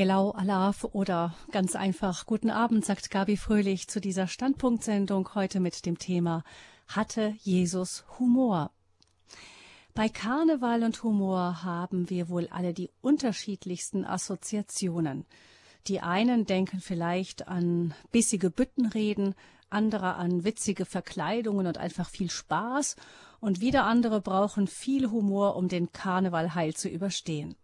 Hello, Alaf oder ganz einfach Guten Abend, sagt Gabi Fröhlich zu dieser Standpunktsendung heute mit dem Thema Hatte Jesus Humor? Bei Karneval und Humor haben wir wohl alle die unterschiedlichsten Assoziationen. Die einen denken vielleicht an bissige Büttenreden, andere an witzige Verkleidungen und einfach viel Spaß, und wieder andere brauchen viel Humor, um den Karneval heil zu überstehen.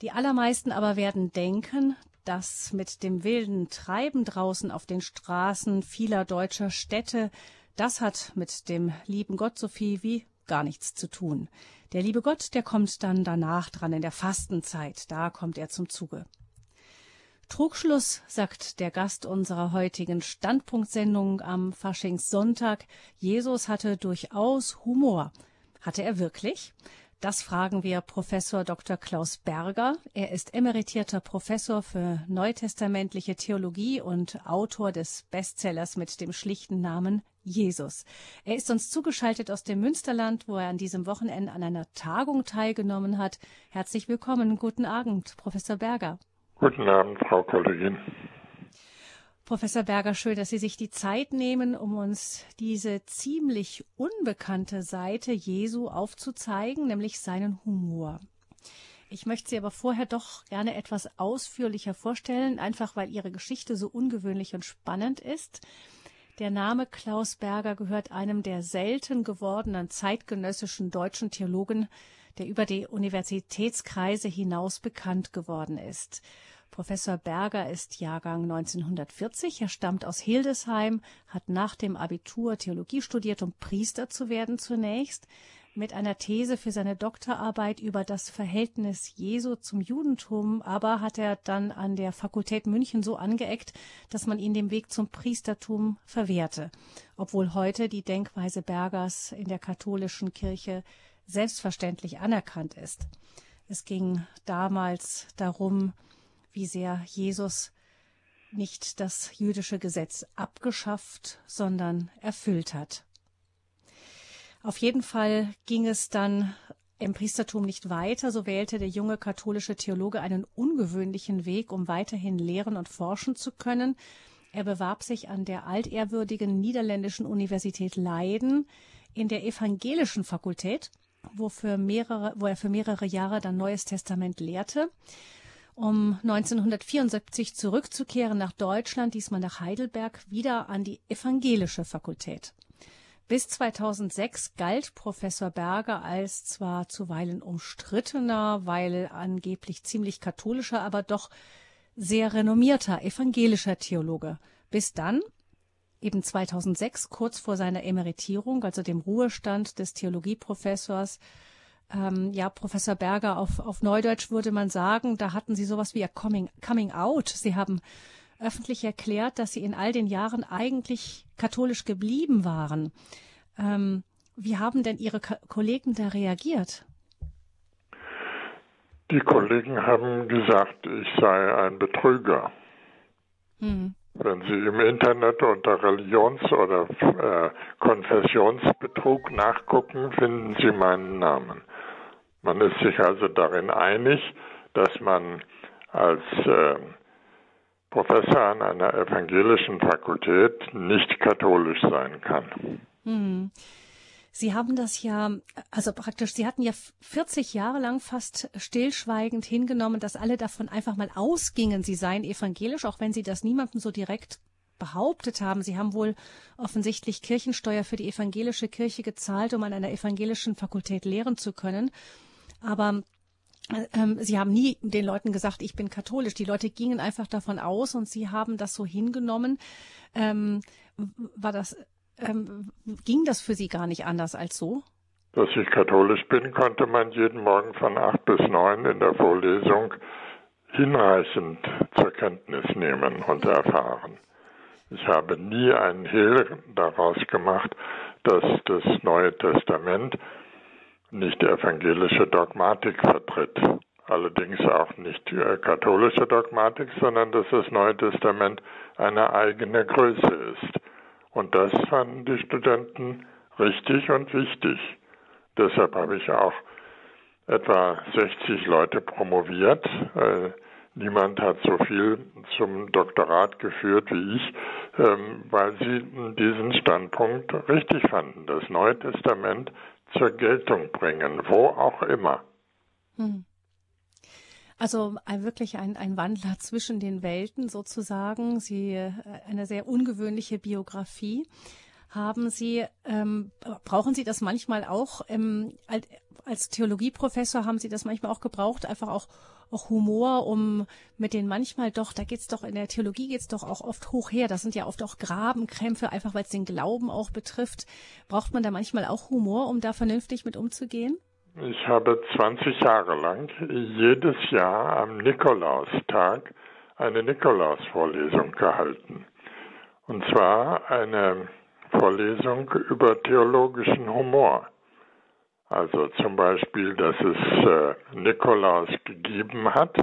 Die allermeisten aber werden denken, dass mit dem wilden Treiben draußen auf den Straßen vieler deutscher Städte, das hat mit dem lieben Gott so viel wie gar nichts zu tun. Der liebe Gott, der kommt dann danach dran in der Fastenzeit, da kommt er zum Zuge. Trugschluss, sagt der Gast unserer heutigen Standpunktsendung am Faschingssonntag, Jesus hatte durchaus Humor. Hatte er wirklich? Das fragen wir Professor Dr. Klaus Berger. Er ist emeritierter Professor für neutestamentliche Theologie und Autor des Bestsellers mit dem schlichten Namen Jesus. Er ist uns zugeschaltet aus dem Münsterland, wo er an diesem Wochenende an einer Tagung teilgenommen hat. Herzlich willkommen. Guten Abend, Professor Berger. Guten Abend, Frau Kollegin. Professor Berger, schön, dass Sie sich die Zeit nehmen, um uns diese ziemlich unbekannte Seite Jesu aufzuzeigen, nämlich seinen Humor. Ich möchte Sie aber vorher doch gerne etwas ausführlicher vorstellen, einfach weil Ihre Geschichte so ungewöhnlich und spannend ist. Der Name Klaus Berger gehört einem der selten gewordenen zeitgenössischen deutschen Theologen, der über die Universitätskreise hinaus bekannt geworden ist. Professor Berger ist Jahrgang 1940. Er stammt aus Hildesheim, hat nach dem Abitur Theologie studiert, um Priester zu werden zunächst, mit einer These für seine Doktorarbeit über das Verhältnis Jesu zum Judentum, aber hat er dann an der Fakultät München so angeeckt, dass man ihn dem Weg zum Priestertum verwehrte, obwohl heute die Denkweise Bergers in der katholischen Kirche selbstverständlich anerkannt ist. Es ging damals darum, wie sehr Jesus nicht das jüdische Gesetz abgeschafft, sondern erfüllt hat. Auf jeden Fall ging es dann im Priestertum nicht weiter, so wählte der junge katholische Theologe einen ungewöhnlichen Weg, um weiterhin lehren und forschen zu können. Er bewarb sich an der altehrwürdigen niederländischen Universität Leiden in der evangelischen Fakultät, wo, mehrere, wo er für mehrere Jahre dann Neues Testament lehrte um 1974 zurückzukehren nach Deutschland, diesmal nach Heidelberg, wieder an die evangelische Fakultät. Bis 2006 galt Professor Berger als zwar zuweilen umstrittener, weil angeblich ziemlich katholischer, aber doch sehr renommierter evangelischer Theologe. Bis dann, eben 2006, kurz vor seiner Emeritierung, also dem Ruhestand des Theologieprofessors, ähm, ja, Professor Berger, auf, auf Neudeutsch würde man sagen, da hatten Sie sowas wie ein Coming, Coming Out. Sie haben öffentlich erklärt, dass Sie in all den Jahren eigentlich katholisch geblieben waren. Ähm, wie haben denn Ihre Ko Kollegen da reagiert? Die Kollegen haben gesagt, ich sei ein Betrüger. Hm. Wenn Sie im Internet unter Religions- oder äh, Konfessionsbetrug nachgucken, finden Sie meinen Namen. Man ist sich also darin einig, dass man als äh, Professor an einer evangelischen Fakultät nicht katholisch sein kann. Hm. Sie haben das ja, also praktisch, Sie hatten ja 40 Jahre lang fast stillschweigend hingenommen, dass alle davon einfach mal ausgingen, Sie seien evangelisch, auch wenn Sie das niemandem so direkt behauptet haben. Sie haben wohl offensichtlich Kirchensteuer für die evangelische Kirche gezahlt, um an einer evangelischen Fakultät lehren zu können. Aber ähm, Sie haben nie den Leuten gesagt, ich bin katholisch. Die Leute gingen einfach davon aus und Sie haben das so hingenommen. Ähm, war das, ähm, ging das für Sie gar nicht anders als so? Dass ich katholisch bin, konnte man jeden Morgen von acht bis neun in der Vorlesung hinreichend zur Kenntnis nehmen und erfahren. Ich habe nie einen Hehl daraus gemacht, dass das Neue Testament nicht evangelische Dogmatik vertritt. Allerdings auch nicht katholische Dogmatik, sondern dass das Neue Testament eine eigene Größe ist. Und das fanden die Studenten richtig und wichtig. Deshalb habe ich auch etwa 60 Leute promoviert, äh, niemand hat so viel zum Doktorat geführt wie ich, ähm, weil sie diesen Standpunkt richtig fanden, das Neue Testament zur Geltung bringen, wo auch immer. Hm. Also ein, wirklich ein, ein Wandler zwischen den Welten sozusagen. Sie äh, eine sehr ungewöhnliche Biografie. Haben Sie ähm, brauchen Sie das manchmal auch ähm, als Theologieprofessor haben Sie das manchmal auch gebraucht, einfach auch auch Humor, um mit den manchmal doch, da geht's doch in der Theologie geht's doch auch oft hoch her. Das sind ja oft auch Grabenkrämpfe, einfach weil es den Glauben auch betrifft. Braucht man da manchmal auch Humor, um da vernünftig mit umzugehen? Ich habe 20 Jahre lang jedes Jahr am Nikolaustag eine Nikolausvorlesung gehalten. Und zwar eine Vorlesung über theologischen Humor. Also zum Beispiel, dass es äh, Nikolaus gegeben hat,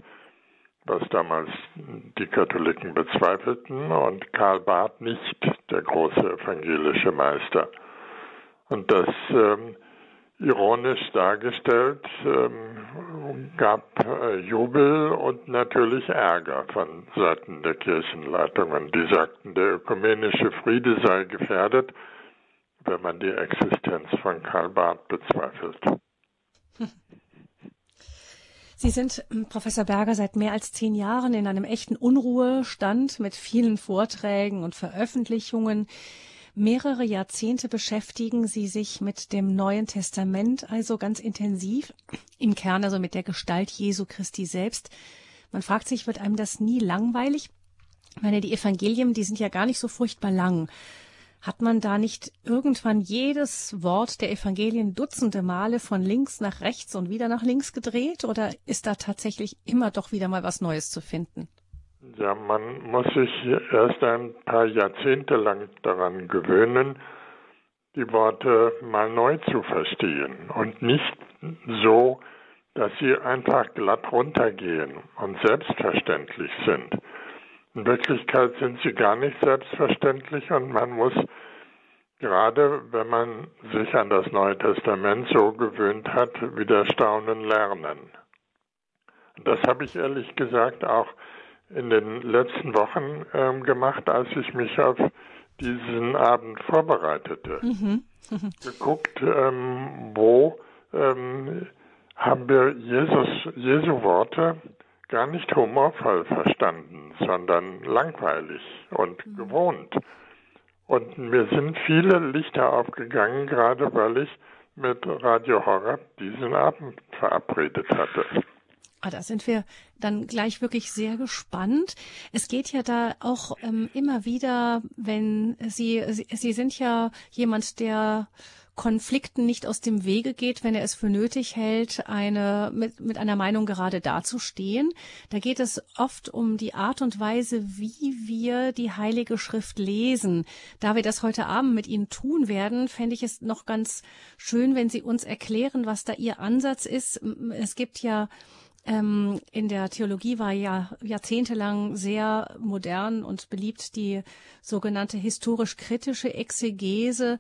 was damals die Katholiken bezweifelten, und Karl Barth nicht, der große evangelische Meister. Und das ähm, ironisch dargestellt ähm, gab äh, Jubel und natürlich Ärger von Seiten der Kirchenleitungen. Die sagten, der ökumenische Friede sei gefährdet wenn man die Existenz von Karl Barth bezweifelt. Sie sind, ähm, Professor Berger, seit mehr als zehn Jahren in einem echten Unruhestand mit vielen Vorträgen und Veröffentlichungen. Mehrere Jahrzehnte beschäftigen Sie sich mit dem Neuen Testament, also ganz intensiv, im Kern also mit der Gestalt Jesu Christi selbst. Man fragt sich, wird einem das nie langweilig? Ich meine, die Evangelien, die sind ja gar nicht so furchtbar lang. Hat man da nicht irgendwann jedes Wort der Evangelien dutzende Male von links nach rechts und wieder nach links gedreht? Oder ist da tatsächlich immer doch wieder mal was Neues zu finden? Ja, man muss sich erst ein paar Jahrzehnte lang daran gewöhnen, die Worte mal neu zu verstehen und nicht so, dass sie einfach glatt runtergehen und selbstverständlich sind. In Wirklichkeit sind sie gar nicht selbstverständlich und man muss gerade, wenn man sich an das Neue Testament so gewöhnt hat, wieder staunen lernen. Das habe ich ehrlich gesagt auch in den letzten Wochen ähm, gemacht, als ich mich auf diesen Abend vorbereitete. Mhm. Geguckt, ähm, wo ähm, haben wir Jesus, Jesu Worte gar nicht humorvoll verstanden, sondern langweilig und mhm. gewohnt. Und mir sind viele Lichter aufgegangen, gerade weil ich mit Radio Horror diesen Abend verabredet hatte. Ah, da sind wir dann gleich wirklich sehr gespannt. Es geht ja da auch ähm, immer wieder, wenn Sie, Sie, Sie sind ja jemand, der Konflikten nicht aus dem Wege geht, wenn er es für nötig hält, eine, mit, mit einer Meinung gerade dazustehen. Da geht es oft um die Art und Weise, wie wir die Heilige Schrift lesen. Da wir das heute Abend mit Ihnen tun werden, fände ich es noch ganz schön, wenn Sie uns erklären, was da Ihr Ansatz ist. Es gibt ja ähm, in der Theologie war ja jahrzehntelang sehr modern und beliebt die sogenannte historisch-kritische Exegese.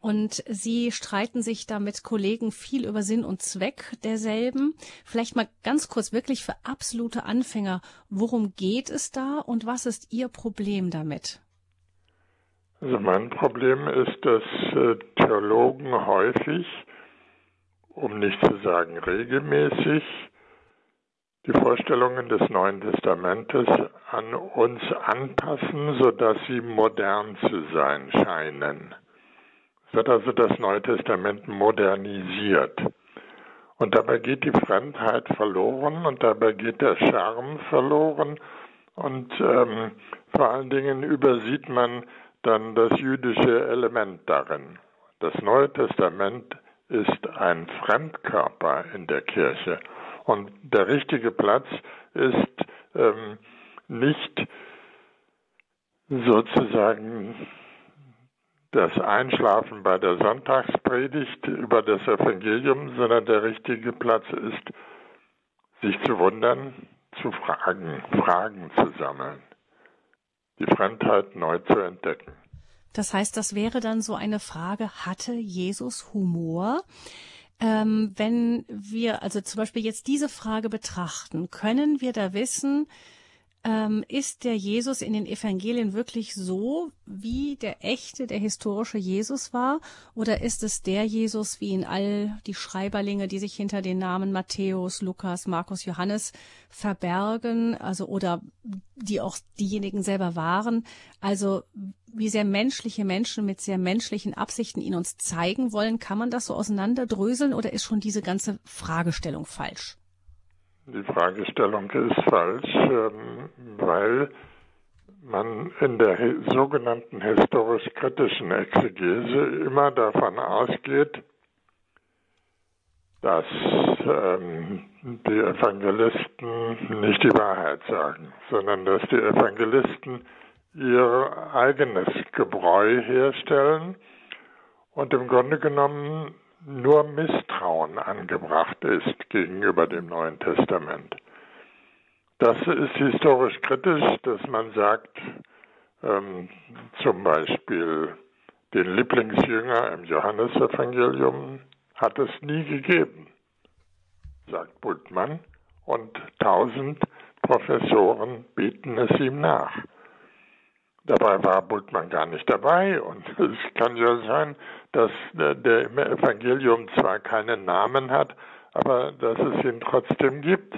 Und Sie streiten sich da mit Kollegen viel über Sinn und Zweck derselben. Vielleicht mal ganz kurz wirklich für absolute Anfänger. Worum geht es da und was ist Ihr Problem damit? Also mein Problem ist, dass äh, Theologen häufig, um nicht zu sagen regelmäßig, die Vorstellungen des Neuen Testamentes an uns anpassen, sodass sie modern zu sein scheinen. Wird also das Neue Testament modernisiert. Und dabei geht die Fremdheit verloren und dabei geht der Charme verloren und ähm, vor allen Dingen übersieht man dann das jüdische Element darin. Das Neue Testament ist ein Fremdkörper in der Kirche und der richtige Platz ist ähm, nicht sozusagen das Einschlafen bei der Sonntagspredigt über das Evangelium, sondern der richtige Platz ist, sich zu wundern, zu fragen, Fragen zu sammeln, die Fremdheit neu zu entdecken. Das heißt, das wäre dann so eine Frage, hatte Jesus Humor? Ähm, wenn wir also zum Beispiel jetzt diese Frage betrachten, können wir da wissen, ähm, ist der Jesus in den Evangelien wirklich so, wie der echte, der historische Jesus war? Oder ist es der Jesus, wie in all die Schreiberlinge, die sich hinter den Namen Matthäus, Lukas, Markus, Johannes verbergen, also oder die auch diejenigen selber waren? Also wie sehr menschliche Menschen mit sehr menschlichen Absichten ihn uns zeigen wollen, kann man das so auseinanderdröseln oder ist schon diese ganze Fragestellung falsch? Die Fragestellung ist falsch, ähm, weil man in der sogenannten historisch-kritischen Exegese immer davon ausgeht, dass ähm, die Evangelisten nicht die Wahrheit sagen, sondern dass die Evangelisten ihr eigenes Gebräu herstellen und im Grunde genommen nur Misstrauen angebracht ist gegenüber dem Neuen Testament. Das ist historisch kritisch, dass man sagt, ähm, zum Beispiel den Lieblingsjünger im Johannesevangelium hat es nie gegeben, sagt Bultmann, und tausend Professoren bieten es ihm nach. Dabei war Bultmann gar nicht dabei und es kann ja sein, dass der im Evangelium zwar keinen Namen hat, aber dass es ihn trotzdem gibt.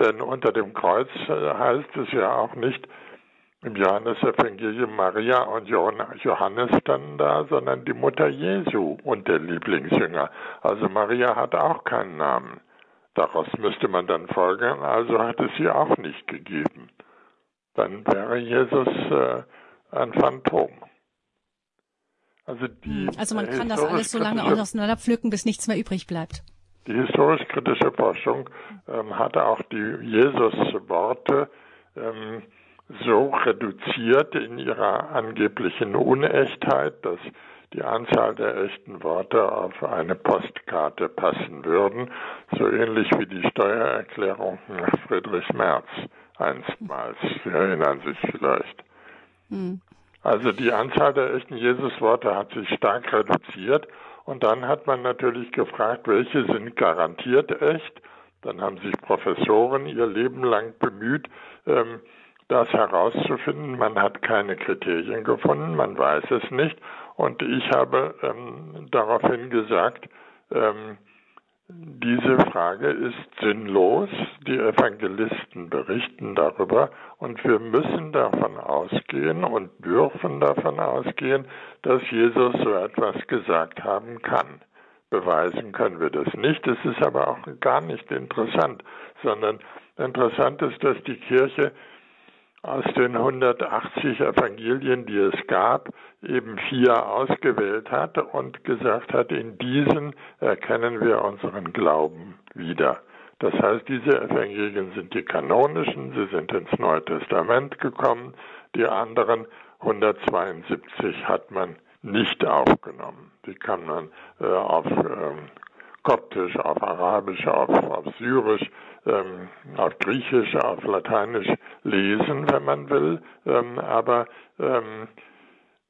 Denn unter dem Kreuz äh, heißt es ja auch nicht im Johannesevangelium Maria und Johannes dann da, sondern die Mutter Jesu und der Lieblingsjünger. Also Maria hat auch keinen Namen. Daraus müsste man dann folgern, also hat es sie auch nicht gegeben dann wäre Jesus äh, ein Phantom. Also, die also man kann das alles so lange auseinanderpflücken, bis nichts mehr übrig bleibt. Die historisch-kritische Forschung ähm, hatte auch die Jesus-Worte ähm, so reduziert in ihrer angeblichen Unechtheit, dass die Anzahl der echten Worte auf eine Postkarte passen würden, so ähnlich wie die Steuererklärung nach Friedrich Merz einstmals. Sie erinnern sich vielleicht. Hm. Also die Anzahl der echten Jesusworte hat sich stark reduziert und dann hat man natürlich gefragt, welche sind garantiert echt. Dann haben sich Professoren ihr Leben lang bemüht, ähm, das herauszufinden. Man hat keine Kriterien gefunden, man weiß es nicht. Und ich habe ähm, daraufhin gesagt, ähm, diese Frage ist sinnlos. Die Evangelisten berichten darüber und wir müssen davon ausgehen und dürfen davon ausgehen, dass Jesus so etwas gesagt haben kann. Beweisen können wir das nicht. Es ist aber auch gar nicht interessant, sondern interessant ist, dass die Kirche aus den 180 Evangelien, die es gab, eben vier ausgewählt hat und gesagt hat, in diesen erkennen wir unseren Glauben wieder. Das heißt, diese Evangelien sind die kanonischen, sie sind ins Neue Testament gekommen, die anderen 172 hat man nicht aufgenommen. Die kann man äh, auf ähm, Koptisch, auf Arabisch, auf, auf Syrisch, ähm, auf Griechisch, auf Lateinisch lesen, wenn man will. Ähm, aber ähm,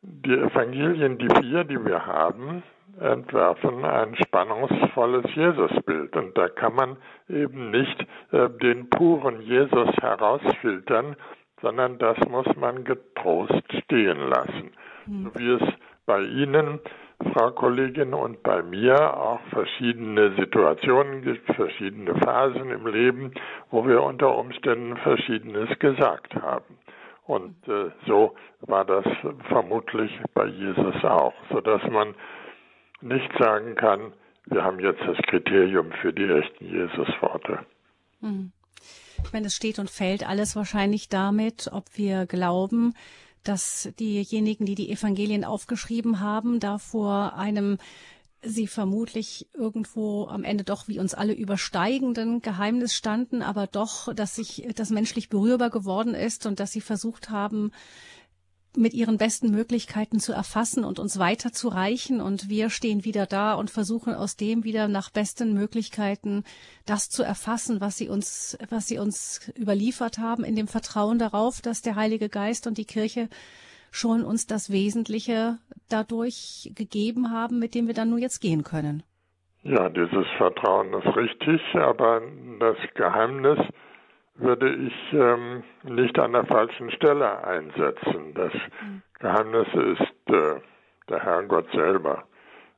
die Evangelien, die vier, die wir haben, entwerfen ein spannungsvolles Jesusbild. Und da kann man eben nicht äh, den puren Jesus herausfiltern, sondern das muss man getrost stehen lassen. Mhm. So wie es bei Ihnen Frau Kollegin, und bei mir auch verschiedene Situationen gibt, verschiedene Phasen im Leben, wo wir unter Umständen Verschiedenes gesagt haben. Und äh, so war das vermutlich bei Jesus auch, sodass man nicht sagen kann, wir haben jetzt das Kriterium für die echten Jesusworte. Hm. Ich meine, es steht und fällt alles wahrscheinlich damit, ob wir glauben, dass diejenigen, die die Evangelien aufgeschrieben haben, da vor einem sie vermutlich irgendwo am Ende doch wie uns alle übersteigenden Geheimnis standen, aber doch, dass sich das menschlich berührbar geworden ist und dass sie versucht haben, mit ihren besten Möglichkeiten zu erfassen und uns weiterzureichen. Und wir stehen wieder da und versuchen aus dem wieder nach besten Möglichkeiten das zu erfassen, was sie uns, was sie uns überliefert haben, in dem Vertrauen darauf, dass der Heilige Geist und die Kirche schon uns das Wesentliche dadurch gegeben haben, mit dem wir dann nur jetzt gehen können. Ja, dieses Vertrauen ist richtig, aber das Geheimnis würde ich ähm, nicht an der falschen Stelle einsetzen. Das mhm. Geheimnis ist äh, der Herrgott selber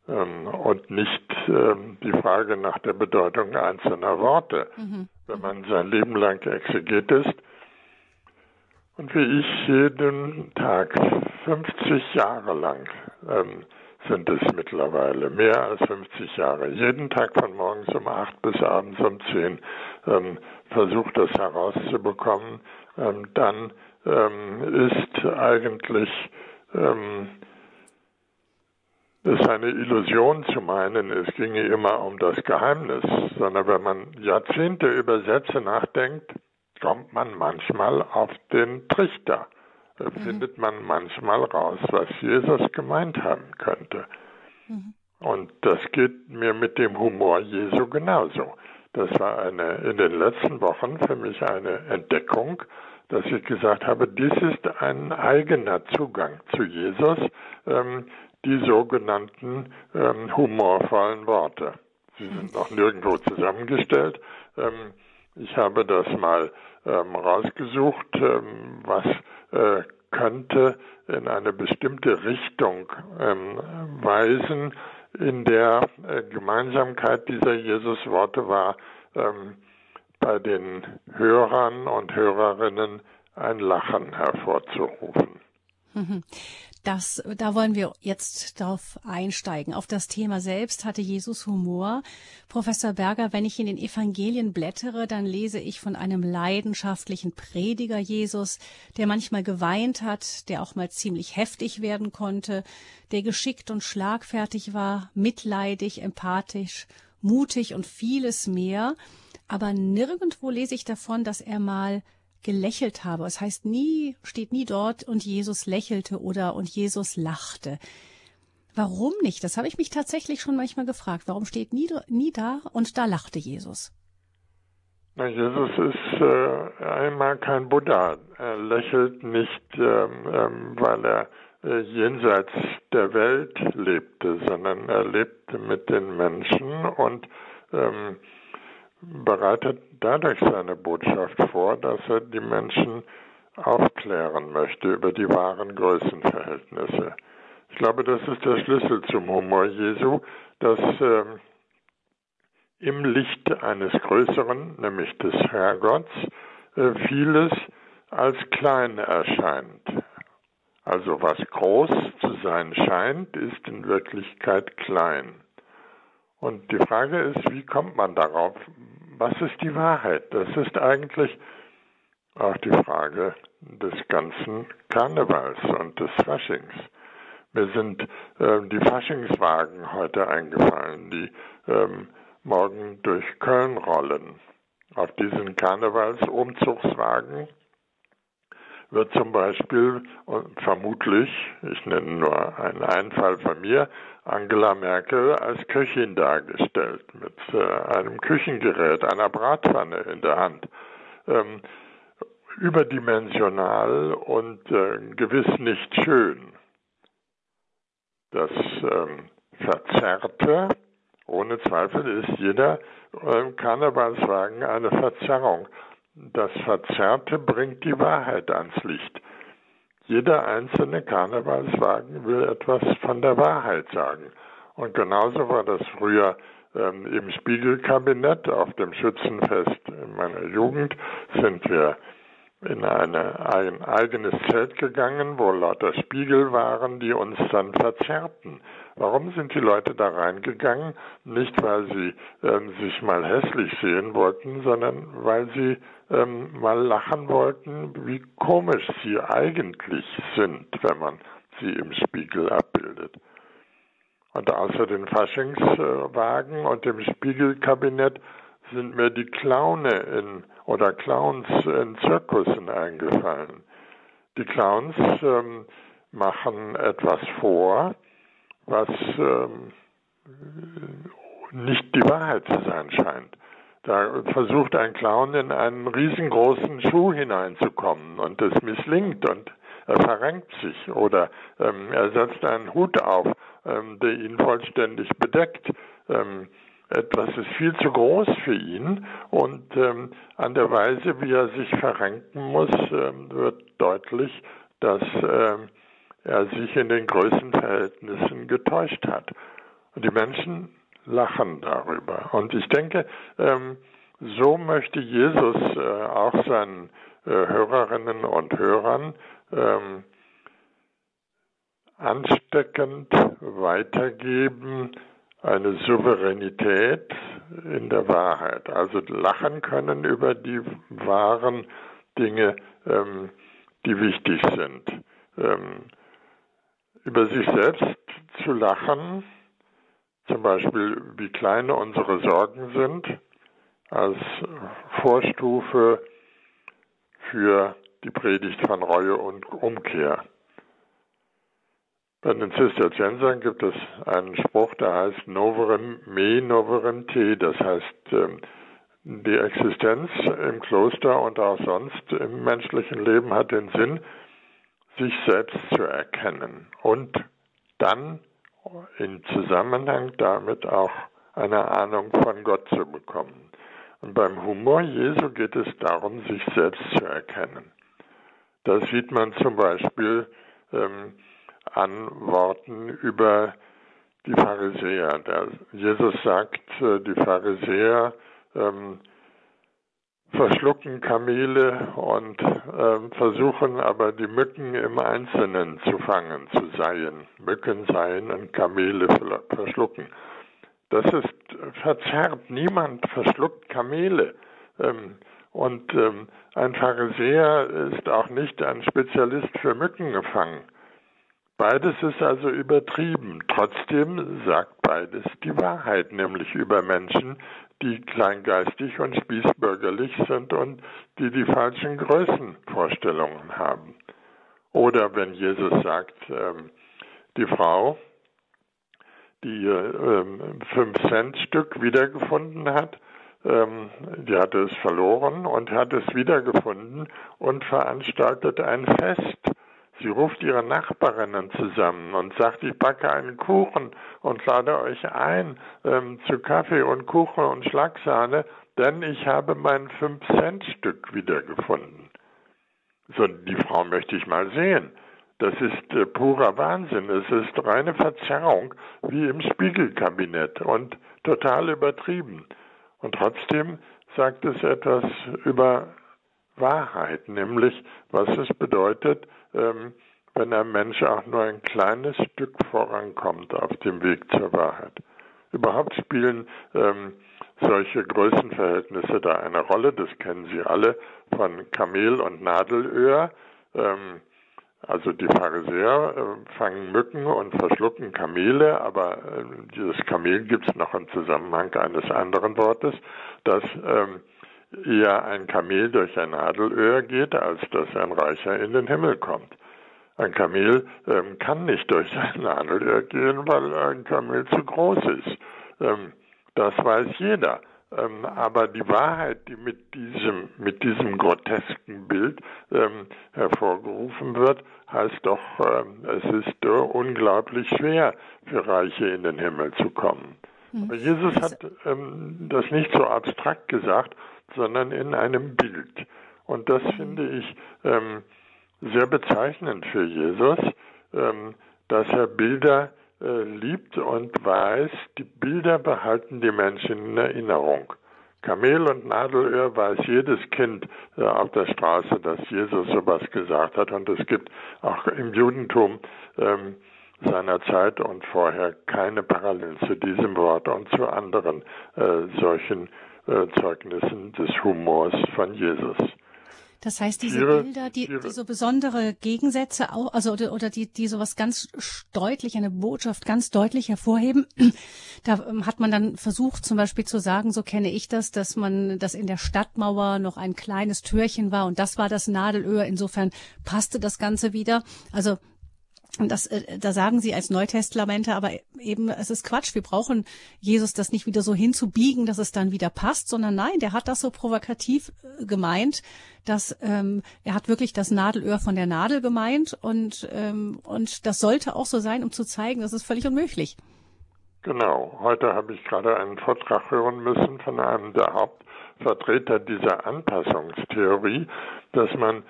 ähm, und nicht ähm, die Frage nach der Bedeutung einzelner Worte. Mhm. Wenn man sein Leben lang Exeget ist und wie ich jeden Tag 50 Jahre lang ähm, sind es mittlerweile mehr als 50 Jahre. Jeden Tag von morgens um 8 bis abends um 10 ähm, versucht das herauszubekommen. Ähm, dann ähm, ist eigentlich ähm, ist eine Illusion zu meinen, es ginge immer um das Geheimnis, sondern wenn man Jahrzehnte über Sätze nachdenkt, kommt man manchmal auf den Trichter. Mhm. findet man manchmal raus, was Jesus gemeint haben könnte. Mhm. Und das geht mir mit dem Humor Jesu genauso. Das war eine, in den letzten Wochen für mich eine Entdeckung, dass ich gesagt habe, dies ist ein eigener Zugang zu Jesus, ähm, die sogenannten ähm, humorvollen Worte. Sie sind noch nirgendwo zusammengestellt. Ähm, ich habe das mal ähm, rausgesucht, ähm, was äh, könnte in eine bestimmte Richtung ähm, weisen, in der äh, Gemeinsamkeit dieser Jesus-Worte war, ähm, bei den Hörern und Hörerinnen ein Lachen hervorzurufen. Das, da wollen wir jetzt darauf einsteigen. Auf das Thema selbst hatte Jesus Humor. Professor Berger, wenn ich in den Evangelien blättere, dann lese ich von einem leidenschaftlichen Prediger Jesus, der manchmal geweint hat, der auch mal ziemlich heftig werden konnte, der geschickt und schlagfertig war, mitleidig, empathisch, mutig und vieles mehr. Aber nirgendwo lese ich davon, dass er mal gelächelt habe. Es heißt nie, steht nie dort und Jesus lächelte oder und Jesus lachte. Warum nicht? Das habe ich mich tatsächlich schon manchmal gefragt. Warum steht nie, nie da und da lachte Jesus? Na, Jesus ist äh, einmal kein Buddha. Er lächelt nicht, ähm, ähm, weil er äh, jenseits der Welt lebte, sondern er lebte mit den Menschen und ähm, bereitet dadurch seine Botschaft vor, dass er die Menschen aufklären möchte über die wahren Größenverhältnisse. Ich glaube, das ist der Schlüssel zum Humor Jesu, dass äh, im Licht eines Größeren, nämlich des Herrgotts, äh, vieles als klein erscheint. Also was groß zu sein scheint, ist in Wirklichkeit klein. Und die Frage ist, wie kommt man darauf? Was ist die Wahrheit? Das ist eigentlich auch die Frage des ganzen Karnevals und des Faschings. Mir sind äh, die Faschingswagen heute eingefallen, die ähm, morgen durch Köln rollen. Auf diesen Karnevalsumzugswagen wird zum Beispiel vermutlich, ich nenne nur einen Einfall von mir, Angela Merkel als Köchin dargestellt, mit äh, einem Küchengerät, einer Bratpfanne in der Hand. Ähm, überdimensional und äh, gewiss nicht schön. Das ähm, Verzerrte, ohne Zweifel ist jeder äh, Karnevalswagen eine Verzerrung. Das Verzerrte bringt die Wahrheit ans Licht. Jeder einzelne Karnevalswagen will etwas von der Wahrheit sagen. Und genauso war das früher ähm, im Spiegelkabinett auf dem Schützenfest in meiner Jugend sind wir in eine, ein eigenes Zelt gegangen, wo lauter Spiegel waren, die uns dann verzerrten. Warum sind die Leute da reingegangen? Nicht, weil sie ähm, sich mal hässlich sehen wollten, sondern weil sie ähm, mal lachen wollten, wie komisch sie eigentlich sind, wenn man sie im Spiegel abbildet. Und außer den Faschingswagen und dem Spiegelkabinett sind mir die Clowne in, oder Clowns in Zirkussen eingefallen. Die Clowns ähm, machen etwas vor, was ähm, nicht die Wahrheit zu sein scheint. Da versucht ein Clown in einen riesengroßen Schuh hineinzukommen und es misslingt und er verrenkt sich oder ähm, er setzt einen Hut auf, ähm, der ihn vollständig bedeckt. Ähm, etwas ist viel zu groß für ihn und ähm, an der Weise, wie er sich verrenken muss, ähm, wird deutlich, dass ähm, er sich in den Größenverhältnissen getäuscht hat. Und die Menschen lachen darüber. Und ich denke, ähm, so möchte Jesus äh, auch seinen äh, Hörerinnen und Hörern ähm, ansteckend weitergeben, eine Souveränität in der Wahrheit, also lachen können über die wahren Dinge, ähm, die wichtig sind. Ähm, über sich selbst zu lachen, zum Beispiel wie klein unsere Sorgen sind, als Vorstufe für die Predigt von Reue und Umkehr. Bei den Zisterziensern gibt es einen Spruch, der heißt Noverem me, noverem te, das heißt ähm, die Existenz im Kloster und auch sonst im menschlichen Leben hat den Sinn, sich selbst zu erkennen und dann in Zusammenhang damit auch eine Ahnung von Gott zu bekommen. Und beim Humor Jesu geht es darum, sich selbst zu erkennen. Da sieht man zum Beispiel ähm, an Worten über die Pharisäer. Der Jesus sagt, äh, die Pharisäer ähm, verschlucken Kamele und ähm, versuchen aber die Mücken im Einzelnen zu fangen, zu seien. Mücken seien und Kamele verschlucken. Das ist verzerrt. Niemand verschluckt Kamele. Ähm, und ähm, ein Pharisäer ist auch nicht ein Spezialist für Mücken gefangen. Beides ist also übertrieben. Trotzdem sagt beides die Wahrheit, nämlich über Menschen, die kleingeistig und spießbürgerlich sind und die die falschen Größenvorstellungen haben. Oder wenn Jesus sagt, ähm, die Frau, die ähm, Fünf-Cent-Stück wiedergefunden hat, ähm, die hatte es verloren und hat es wiedergefunden und veranstaltet ein Fest Sie ruft ihre Nachbarinnen zusammen und sagt, ich backe einen Kuchen und lade euch ein ähm, zu Kaffee und Kuchen und Schlagsahne, denn ich habe mein Fünf-Cent-Stück wiedergefunden. So, die Frau möchte ich mal sehen. Das ist äh, purer Wahnsinn. Es ist reine Verzerrung wie im Spiegelkabinett und total übertrieben. Und trotzdem sagt es etwas über Wahrheit, nämlich was es bedeutet, ähm, wenn ein Mensch auch nur ein kleines Stück vorankommt auf dem Weg zur Wahrheit. Überhaupt spielen ähm, solche Größenverhältnisse da eine Rolle, das kennen Sie alle von Kamel und Nadelöhr. Ähm, also die Pharisäer äh, fangen Mücken und verschlucken Kamele, aber äh, dieses Kamel gibt es noch im Zusammenhang eines anderen Wortes, das ähm, eher ein Kamel durch ein Nadelöhr geht, als dass ein Reicher in den Himmel kommt. Ein Kamel ähm, kann nicht durch ein Nadelöhr gehen, weil ein Kamel zu groß ist. Ähm, das weiß jeder. Ähm, aber die Wahrheit, die mit diesem, mit diesem grotesken Bild ähm, hervorgerufen wird, heißt doch, ähm, es ist äh, unglaublich schwer für Reiche in den Himmel zu kommen. Aber Jesus hat ähm, das nicht so abstrakt gesagt, sondern in einem Bild. Und das mhm. finde ich ähm, sehr bezeichnend für Jesus, ähm, dass er Bilder äh, liebt und weiß, die Bilder behalten die Menschen in Erinnerung. Kamel und Nadelöhr weiß jedes Kind äh, auf der Straße, dass Jesus sowas gesagt hat. Und es gibt auch im Judentum ähm, seiner Zeit und vorher keine Parallelen zu diesem Wort und zu anderen äh, solchen äh, Zeugnissen des Humors von Jesus. Das heißt, diese Tiere, Bilder, die, die so besondere Gegensätze auch, also oder, oder die, die sowas ganz deutlich, eine Botschaft ganz deutlich hervorheben, da ähm, hat man dann versucht, zum Beispiel zu sagen, so kenne ich das, dass man, dass in der Stadtmauer noch ein kleines Türchen war und das war das Nadelöhr. Insofern passte das Ganze wieder. Also und das, äh, da sagen sie als Neutestlamente, aber eben, es ist Quatsch. Wir brauchen Jesus das nicht wieder so hinzubiegen, dass es dann wieder passt, sondern nein, der hat das so provokativ äh, gemeint, dass ähm, er hat wirklich das Nadelöhr von der Nadel gemeint und ähm, und das sollte auch so sein, um zu zeigen, das ist völlig unmöglich. Genau. Heute habe ich gerade einen Vortrag hören müssen von einem der Hauptvertreter dieser Anpassungstheorie, dass man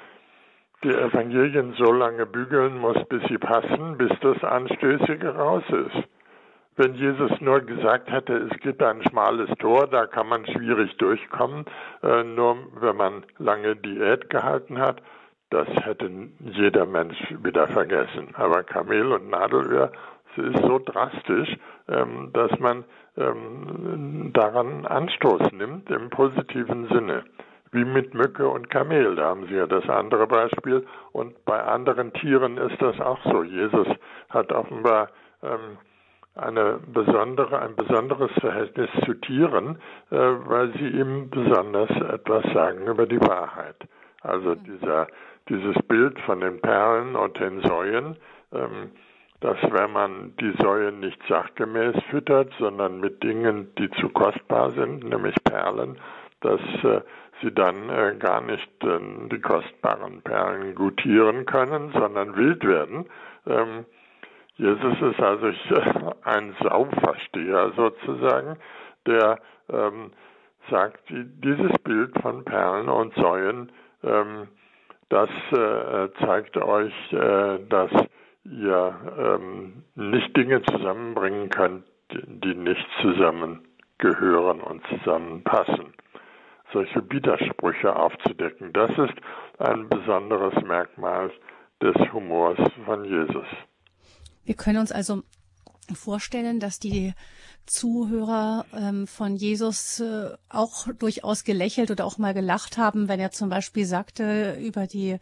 die Evangelien so lange bügeln muss, bis sie passen, bis das Anstößige raus ist. Wenn Jesus nur gesagt hätte, es gibt ein schmales Tor, da kann man schwierig durchkommen, äh, nur wenn man lange Diät gehalten hat, das hätte jeder Mensch wieder vergessen. Aber Kamel und Nadelöhr, es ist so drastisch, ähm, dass man ähm, daran Anstoß nimmt im positiven Sinne wie mit Mücke und Kamel. Da haben Sie ja das andere Beispiel. Und bei anderen Tieren ist das auch so. Jesus hat offenbar ähm, eine besondere, ein besonderes Verhältnis zu Tieren, äh, weil sie ihm besonders etwas sagen über die Wahrheit. Also dieser, dieses Bild von den Perlen und den Säuen, ähm, dass wenn man die Säuen nicht sachgemäß füttert, sondern mit Dingen, die zu kostbar sind, nämlich Perlen, dass äh, sie dann äh, gar nicht äh, die kostbaren Perlen gutieren können, sondern wild werden. Ähm, Jesus ist also ein Sauversteher sozusagen, der ähm, sagt, dieses Bild von Perlen und Säuen, ähm, das äh, zeigt euch, äh, dass ihr ähm, nicht Dinge zusammenbringen könnt, die nicht zusammengehören und zusammenpassen solche Widersprüche aufzudecken. Das ist ein besonderes Merkmal des Humors von Jesus. Wir können uns also vorstellen, dass die Zuhörer ähm, von Jesus äh, auch durchaus gelächelt oder auch mal gelacht haben, wenn er zum Beispiel sagte über die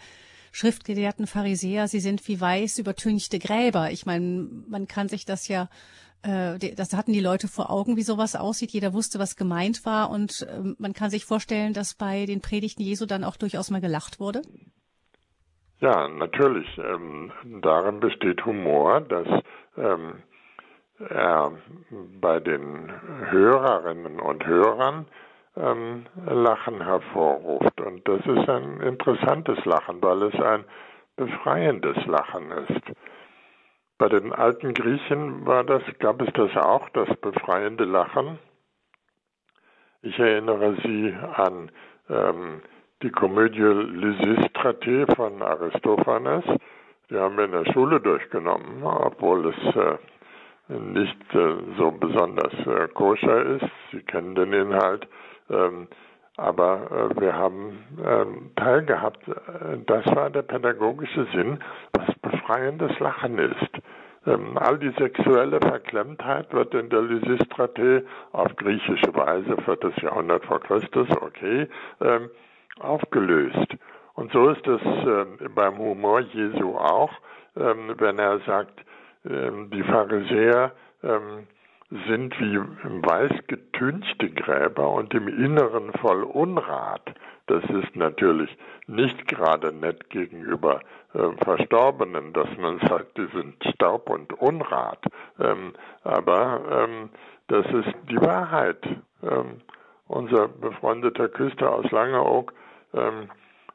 schriftgelehrten Pharisäer, sie sind wie weiß übertünchte Gräber. Ich meine, man kann sich das ja das hatten die Leute vor Augen, wie sowas aussieht. Jeder wusste, was gemeint war. Und ähm, man kann sich vorstellen, dass bei den Predigten Jesu dann auch durchaus mal gelacht wurde. Ja, natürlich. Ähm, darin besteht Humor, dass ähm, er bei den Hörerinnen und Hörern ähm, Lachen hervorruft. Und das ist ein interessantes Lachen, weil es ein befreiendes Lachen ist. Bei den alten Griechen war das, gab es das auch, das befreiende Lachen. Ich erinnere Sie an ähm, die Komödie Lysistrate von Aristophanes. Die haben wir in der Schule durchgenommen, obwohl es äh, nicht äh, so besonders äh, koscher ist. Sie kennen den Inhalt. Ähm, aber äh, wir haben ähm, teilgehabt. Äh, das war der pädagogische Sinn, was befreiendes Lachen ist. Ähm, all die sexuelle Verklemmtheit wird in der Lysistrate auf griechische Weise, viertes Jahrhundert vor Christus, okay, ähm, aufgelöst. Und so ist es äh, beim Humor Jesu auch, ähm, wenn er sagt, ähm, die Pharisäer ähm, sind wie weiß getünchte Gräber und im Inneren voll Unrat. Das ist natürlich nicht gerade nett gegenüber äh, Verstorbenen, dass man sagt, die sind Staub und Unrat. Ähm, aber ähm, das ist die Wahrheit. Ähm, unser befreundeter Küster aus Langeoog, ähm,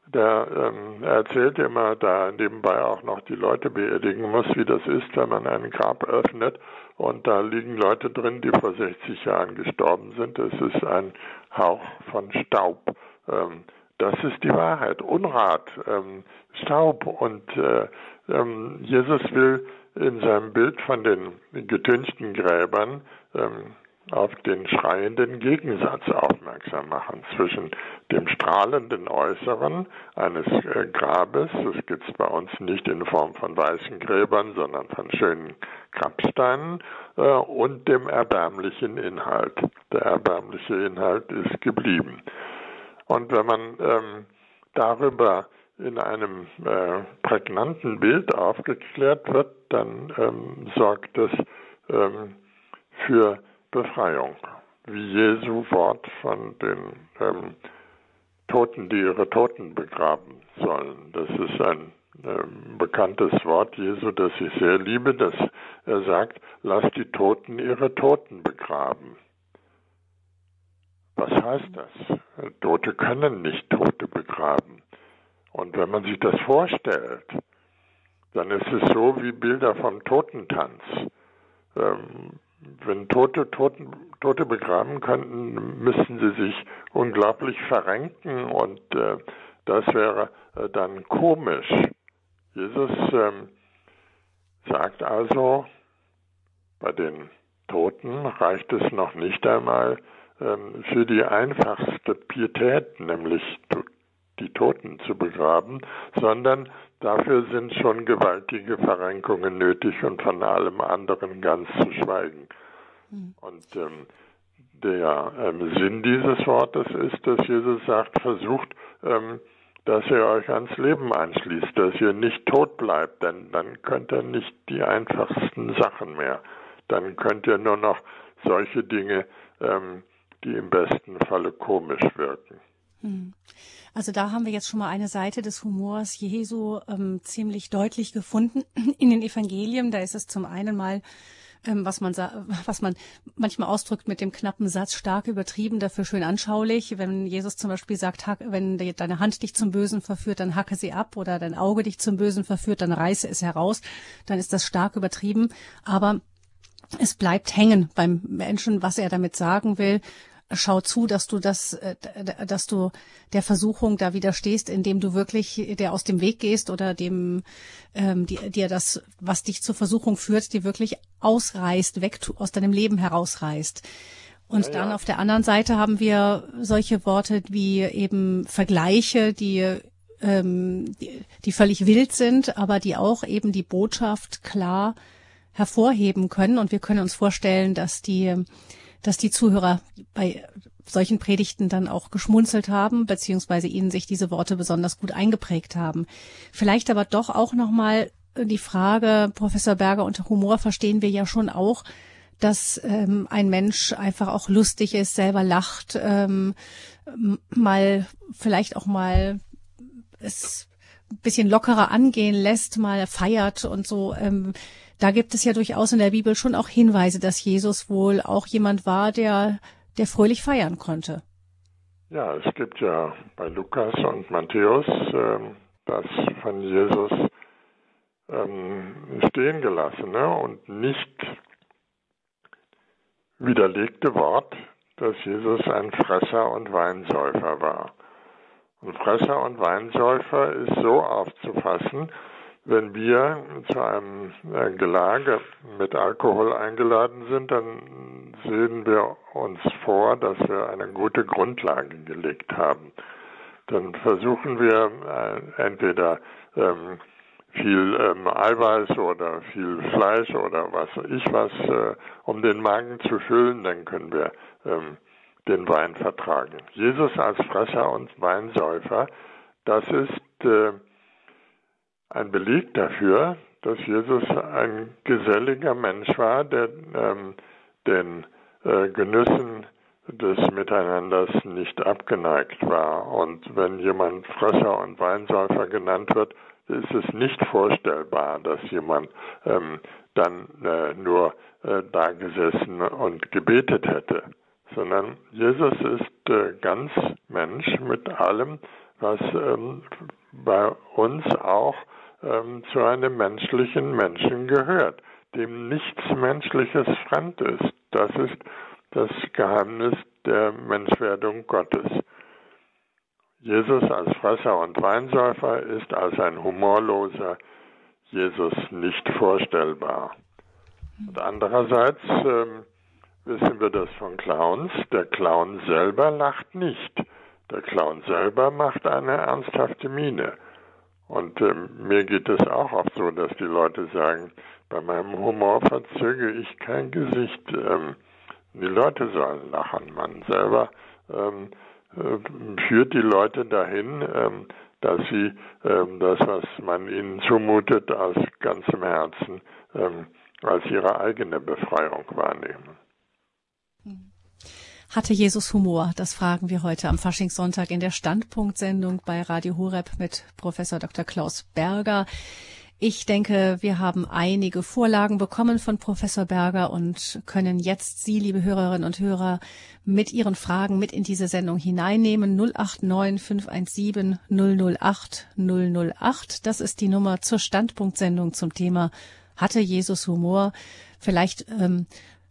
der ähm, erzählt immer, da nebenbei auch noch die Leute beerdigen muss, wie das ist, wenn man ein Grab öffnet und da liegen Leute drin, die vor 60 Jahren gestorben sind. Es ist ein Hauch von Staub. Ähm, das ist die Wahrheit. Unrat, ähm, Staub. Und äh, ähm, Jesus will in seinem Bild von den getünchten Gräbern ähm, auf den schreienden Gegensatz aufmerksam machen zwischen dem strahlenden Äußeren eines äh, Grabes, das gibt es bei uns nicht in Form von weißen Gräbern, sondern von schönen Grabsteinen, äh, und dem erbärmlichen Inhalt. Der erbärmliche Inhalt ist geblieben. Und wenn man ähm, darüber in einem äh, prägnanten Bild aufgeklärt wird, dann ähm, sorgt es ähm, für Befreiung, wie Jesu Wort von den ähm, Toten, die ihre Toten begraben sollen. Das ist ein ähm, bekanntes Wort Jesu, das ich sehr liebe, dass er sagt, lasst die Toten ihre Toten begraben. Was heißt das? Tote können nicht Tote begraben. Und wenn man sich das vorstellt, dann ist es so wie Bilder vom Totentanz. Ähm, wenn Tote Toten, Tote begraben könnten, müssten sie sich unglaublich verrenken und äh, das wäre äh, dann komisch. Jesus ähm, sagt also, bei den Toten reicht es noch nicht einmal ähm, für die einfachste Pietät, nämlich die Toten zu begraben, sondern dafür sind schon gewaltige Verrenkungen nötig und von allem anderen ganz zu schweigen. Mhm. Und ähm, der ähm, Sinn dieses Wortes ist, dass Jesus sagt, versucht, ähm, dass ihr euch ans Leben anschließt, dass ihr nicht tot bleibt, denn dann könnt ihr nicht die einfachsten Sachen mehr. Dann könnt ihr nur noch solche Dinge, ähm, die im besten Falle komisch wirken. Hm. Also da haben wir jetzt schon mal eine Seite des Humors Jesu ähm, ziemlich deutlich gefunden in den Evangelien. Da ist es zum einen mal ähm, was man was man manchmal ausdrückt mit dem knappen Satz stark übertrieben, dafür schön anschaulich. Wenn Jesus zum Beispiel sagt, wenn deine Hand dich zum Bösen verführt, dann hacke sie ab oder dein Auge dich zum Bösen verführt, dann reiße es heraus, dann ist das stark übertrieben. Aber es bleibt hängen beim Menschen, was er damit sagen will schau zu, dass du das, äh, dass du der Versuchung da widerstehst, indem du wirklich der aus dem Weg gehst oder dem ähm, dir das, was dich zur Versuchung führt, dir wirklich ausreißt, weg aus deinem Leben herausreißt. Und ja, dann ja. auf der anderen Seite haben wir solche Worte wie eben Vergleiche, die ähm, die, die völlig wild sind, aber die auch eben die Botschaft klar hervorheben können. Und wir können uns vorstellen, dass die dass die Zuhörer bei solchen Predigten dann auch geschmunzelt haben, beziehungsweise ihnen sich diese Worte besonders gut eingeprägt haben. Vielleicht aber doch auch nochmal die Frage, Professor Berger, unter Humor verstehen wir ja schon auch, dass ähm, ein Mensch einfach auch lustig ist, selber lacht, ähm, mal vielleicht auch mal es ein bisschen lockerer angehen lässt, mal feiert und so. Ähm, da gibt es ja durchaus in der Bibel schon auch Hinweise, dass Jesus wohl auch jemand war, der, der fröhlich feiern konnte. Ja, es gibt ja bei Lukas und Matthäus äh, das von Jesus ähm, stehen gelassene und nicht widerlegte Wort, dass Jesus ein Fresser und Weinsäufer war. Und Fresser und Weinsäufer ist so aufzufassen, wenn wir zu einem äh, Gelage mit Alkohol eingeladen sind, dann sehen wir uns vor, dass wir eine gute Grundlage gelegt haben. Dann versuchen wir äh, entweder ähm, viel ähm, Eiweiß oder viel Fleisch oder was ich was, äh, um den Magen zu füllen, dann können wir ähm, den Wein vertragen. Jesus als Fresser und Weinsäufer, das ist äh, ein Beleg dafür, dass Jesus ein geselliger Mensch war, der ähm, den äh, Genüssen des Miteinanders nicht abgeneigt war. Und wenn jemand Fresser und Weinsäufer genannt wird, ist es nicht vorstellbar, dass jemand ähm, dann äh, nur äh, da gesessen und gebetet hätte, sondern Jesus ist äh, ganz Mensch mit allem, was ähm, bei uns auch ähm, zu einem menschlichen Menschen gehört, dem nichts Menschliches fremd ist. Das ist das Geheimnis der Menschwerdung Gottes. Jesus als Fresser und Weinsäufer ist als ein humorloser Jesus nicht vorstellbar. Und andererseits ähm, wissen wir das von Clowns. Der Clown selber lacht nicht. Der Clown selber macht eine ernsthafte Miene. Und äh, mir geht es auch oft so, dass die Leute sagen, bei meinem Humor verzöge ich kein Gesicht. Ähm, die Leute sollen lachen. Man selber ähm, äh, führt die Leute dahin, ähm, dass sie ähm, das, was man ihnen zumutet, aus ganzem Herzen ähm, als ihre eigene Befreiung wahrnehmen. Hatte Jesus Humor? Das fragen wir heute am Faschingssonntag in der Standpunktsendung bei Radio Horeb mit Professor Dr. Klaus Berger. Ich denke, wir haben einige Vorlagen bekommen von Professor Berger und können jetzt Sie, liebe Hörerinnen und Hörer, mit Ihren Fragen mit in diese Sendung hineinnehmen. 089 517 008 008. Das ist die Nummer zur Standpunktsendung zum Thema Hatte Jesus Humor? Vielleicht ähm,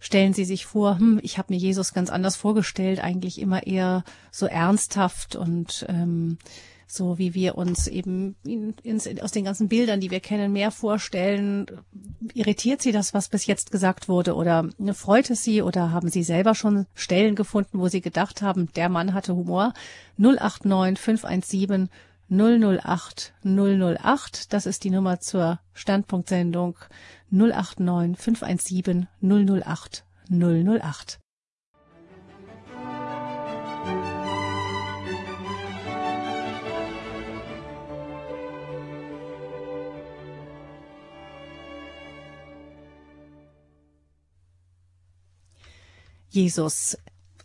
stellen Sie sich vor, hm, ich habe mir Jesus ganz anders vorgestellt, eigentlich immer eher so ernsthaft und ähm, so wie wir uns eben ins, aus den ganzen Bildern, die wir kennen, mehr vorstellen. Irritiert Sie das, was bis jetzt gesagt wurde oder ne, freut es Sie oder haben Sie selber schon Stellen gefunden, wo Sie gedacht haben, der Mann hatte Humor? 089 517 008 008, das ist die Nummer zur Standpunktsendung 089 517 008 008. Jesus,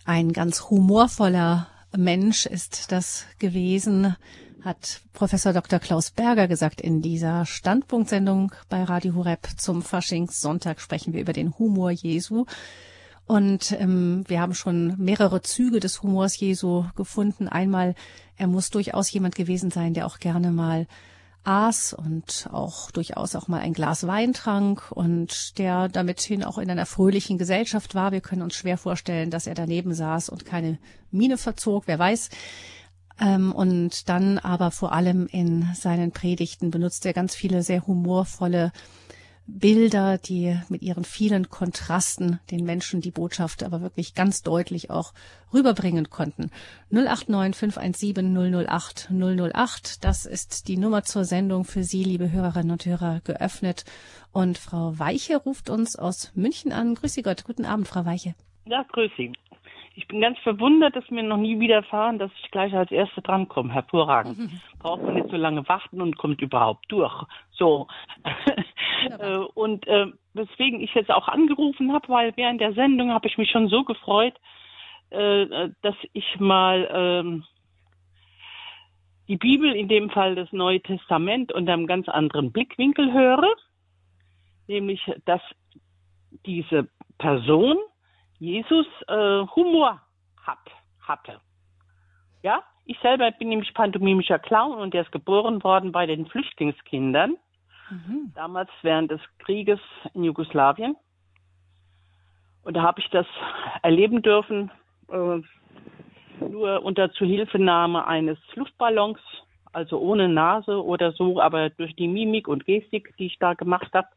ein ganz humorvoller Mensch ist das gewesen, hat Professor Dr. Klaus Berger gesagt in dieser Standpunktsendung bei Radio Hureb zum Faschingssonntag sprechen wir über den Humor Jesu. Und ähm, wir haben schon mehrere Züge des Humors Jesu gefunden. Einmal, er muss durchaus jemand gewesen sein, der auch gerne mal aß und auch durchaus auch mal ein Glas Wein trank und der damit hin auch in einer fröhlichen Gesellschaft war. Wir können uns schwer vorstellen, dass er daneben saß und keine Miene verzog, wer weiß. Ähm, und dann aber vor allem in seinen Predigten benutzt er ganz viele sehr humorvolle Bilder, die mit ihren vielen Kontrasten den Menschen die Botschaft aber wirklich ganz deutlich auch rüberbringen konnten. 089 517 008 008, das ist die Nummer zur Sendung für Sie, liebe Hörerinnen und Hörer, geöffnet. Und Frau Weiche ruft uns aus München an. Grüß Sie Gott, guten Abend, Frau Weiche. Ja, grüß Sie. Ich bin ganz verwundert, dass mir noch nie widerfahren, dass ich gleich als Erste drankomme. Hervorragend. Mhm. Braucht man nicht so lange warten und kommt überhaupt durch. So. Äh, und äh, weswegen ich jetzt auch angerufen habe, weil während der Sendung habe ich mich schon so gefreut, äh, dass ich mal ähm, die Bibel, in dem Fall das Neue Testament, unter einem ganz anderen Blickwinkel höre. Nämlich, dass diese Person, Jesus, äh, Humor hat, hatte. Ja, ich selber bin nämlich pantomimischer Clown und der ist geboren worden bei den Flüchtlingskindern. Mhm. Damals während des Krieges in Jugoslawien. Und da habe ich das erleben dürfen, äh, nur unter Zuhilfenahme eines Luftballons, also ohne Nase oder so, aber durch die Mimik und Gestik, die ich da gemacht habe,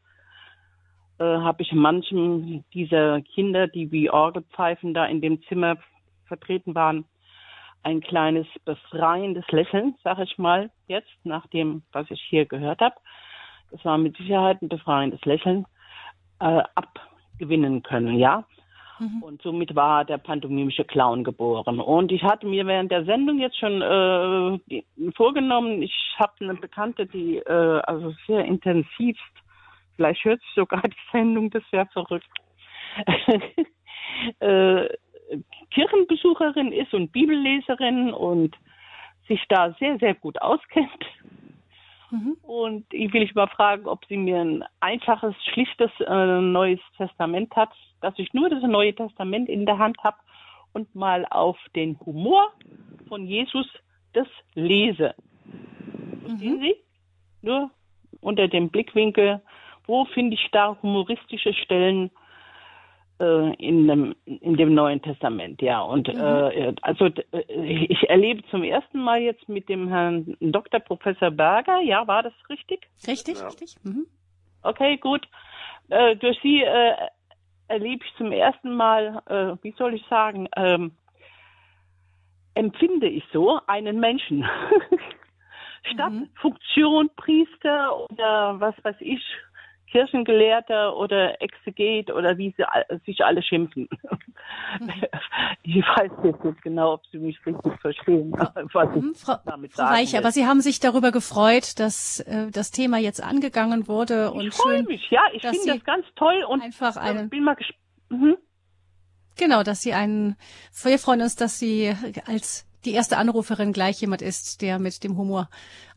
äh, habe ich manchen dieser Kinder, die wie Orgelpfeifen da in dem Zimmer vertreten waren, ein kleines befreiendes Lächeln, sage ich mal jetzt, nach dem, was ich hier gehört habe, das war mit Sicherheit ein befreiendes Lächeln, äh, abgewinnen können, ja. Mhm. Und somit war der pantomimische Clown geboren. Und ich hatte mir während der Sendung jetzt schon äh, vorgenommen, ich habe eine Bekannte, die äh, also sehr intensiv, vielleicht hört sich sogar die Sendung, das wäre verrückt, äh, Kirchenbesucherin ist und Bibelleserin und sich da sehr, sehr gut auskennt Mhm. Und ich will ich mal fragen, ob sie mir ein einfaches, schlichtes äh, Neues Testament hat, dass ich nur das Neue Testament in der Hand habe und mal auf den Humor von Jesus das lese. Mhm. Sehen Sie? Nur unter dem Blickwinkel, wo finde ich da humoristische Stellen, äh, in dem, in dem Neuen Testament, ja. Und mhm. äh, also äh, ich erlebe zum ersten Mal jetzt mit dem Herrn Dr. Professor Berger, ja, war das richtig? Richtig, ja. richtig. Mhm. Okay, gut. Äh, durch Sie äh, erlebe ich zum ersten Mal, äh, wie soll ich sagen, ähm, empfinde ich so einen Menschen. Statt mhm. Funktion, Priester oder was weiß ich, Kirchengelehrter oder Exeget oder wie sie sich alle schimpfen. Ich weiß jetzt nicht genau, ob Sie mich richtig verstehen, was ich mhm, Frau, damit Frau Reich, aber Sie haben sich darüber gefreut, dass äh, das Thema jetzt angegangen wurde. Und ich freue mich, ja, ich finde das ganz toll und einfach einen, bin mal gespannt. Mhm. Genau, dass Sie einen, wir freuen uns, dass Sie als die erste Anruferin gleich jemand ist, der mit dem Humor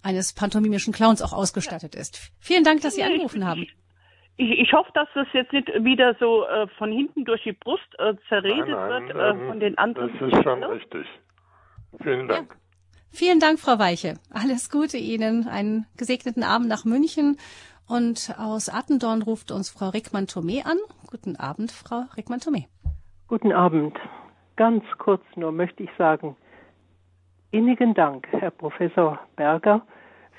eines pantomimischen Clowns auch ausgestattet ist. Vielen Dank, dass Sie angerufen haben. Ich, ich hoffe, dass das jetzt nicht wieder so äh, von hinten durch die Brust äh, zerredet nein, nein, wird äh, ähm, von den anderen. Das ist schon richtig. Vielen Dank. Ja. Vielen Dank, Frau Weiche. Alles Gute Ihnen. Einen gesegneten Abend nach München. Und aus Attendorn ruft uns Frau Rickmann-Thomé an. Guten Abend, Frau Rickmann-Thomé. Guten Abend. Ganz kurz nur möchte ich sagen, innigen Dank, Herr Professor Berger,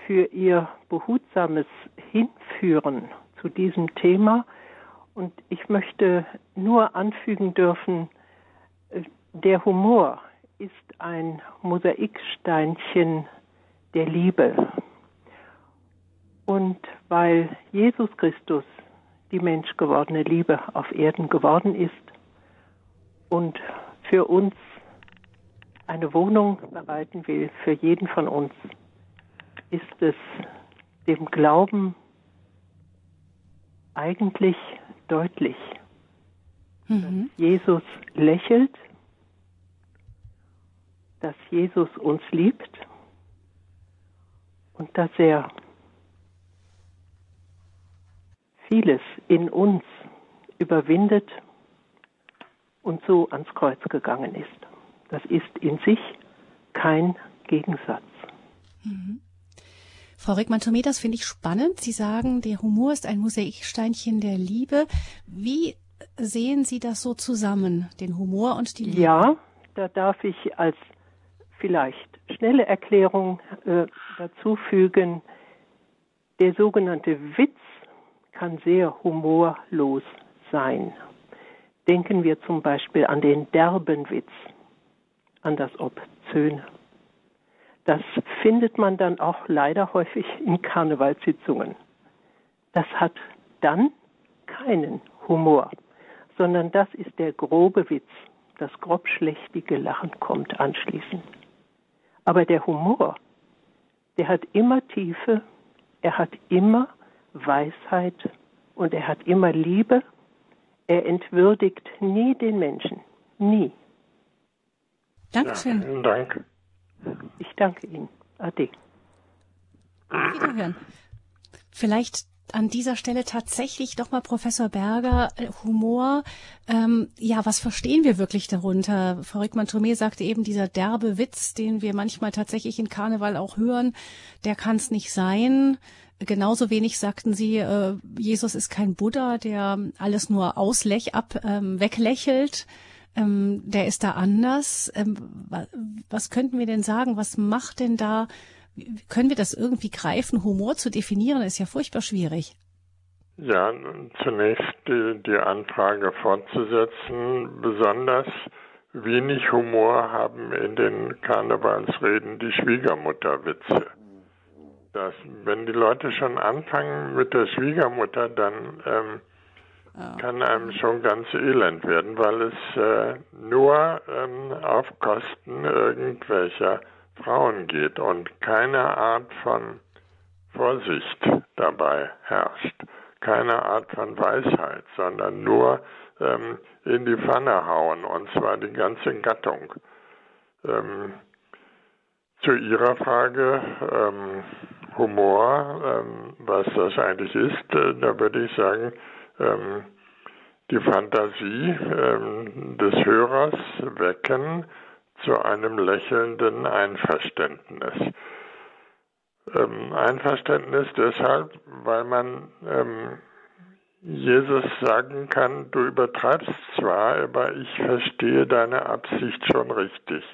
für Ihr behutsames Hinführen zu diesem Thema. Und ich möchte nur anfügen dürfen, äh, der Humor ist ein Mosaiksteinchen der Liebe. Und weil Jesus Christus die menschgewordene Liebe auf Erden geworden ist und für uns eine Wohnung bereiten will, für jeden von uns, ist es dem Glauben eigentlich deutlich, mhm. dass Jesus lächelt, dass Jesus uns liebt und dass er vieles in uns überwindet und so ans Kreuz gegangen ist. Das ist in sich kein Gegensatz. Mhm. Frau Rickmann-Thomé, das finde ich spannend. Sie sagen, der Humor ist ein Mosaiksteinchen der Liebe. Wie sehen Sie das so zusammen, den Humor und die Liebe? Ja, da darf ich als vielleicht schnelle Erklärung äh, dazu fügen, der sogenannte Witz kann sehr humorlos sein. Denken wir zum Beispiel an den derben Witz, an das Obszöne. Das findet man dann auch leider häufig in Karnevalssitzungen. Das hat dann keinen Humor, sondern das ist der grobe Witz. Das grobschlächtige Lachen kommt anschließend. Aber der Humor, der hat immer Tiefe, er hat immer Weisheit und er hat immer Liebe. Er entwürdigt nie den Menschen. Nie. Dankeschön. Ja, vielen Dank. Ich danke Ihnen. Ade. Wiederhören. Vielleicht an dieser Stelle tatsächlich doch mal Professor Berger, äh, Humor. Ähm, ja, was verstehen wir wirklich darunter? Frau Rickmann-Thomé sagte eben, dieser derbe Witz, den wir manchmal tatsächlich in Karneval auch hören, der kann es nicht sein. Genauso wenig sagten sie, äh, Jesus ist kein Buddha, der alles nur auslech, ab, ähm, weglächelt ähm, der ist da anders. Ähm, was könnten wir denn sagen? Was macht denn da, können wir das irgendwie greifen? Humor zu definieren ist ja furchtbar schwierig. Ja, zunächst die, die Anfrage fortzusetzen. Besonders wenig Humor haben in den Karnevalsreden die Schwiegermutterwitze. Wenn die Leute schon anfangen mit der Schwiegermutter, dann ähm, kann einem schon ganz elend werden, weil es äh, nur ähm, auf Kosten irgendwelcher Frauen geht und keine Art von Vorsicht dabei herrscht, keine Art von Weisheit, sondern nur ähm, in die Pfanne hauen und zwar die ganze Gattung. Ähm, zu Ihrer Frage ähm, Humor, ähm, was das eigentlich ist, äh, da würde ich sagen, ähm, die Fantasie ähm, des Hörers wecken zu einem lächelnden Einverständnis. Ähm, Einverständnis deshalb, weil man ähm, Jesus sagen kann, du übertreibst zwar, aber ich verstehe deine Absicht schon richtig.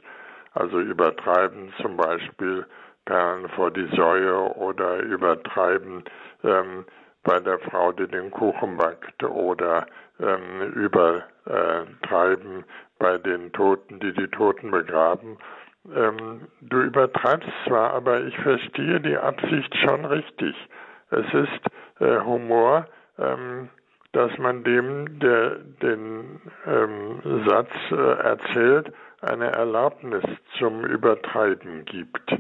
Also übertreiben zum Beispiel Perlen vor die Säue oder übertreiben ähm, bei der Frau, die den Kuchen backt oder ähm, übertreiben bei den Toten, die die Toten begraben. Ähm, du übertreibst zwar, aber ich verstehe die Absicht schon richtig. Es ist äh, Humor, ähm, dass man dem, der den ähm, Satz äh, erzählt, eine Erlaubnis zum Übertreiben gibt.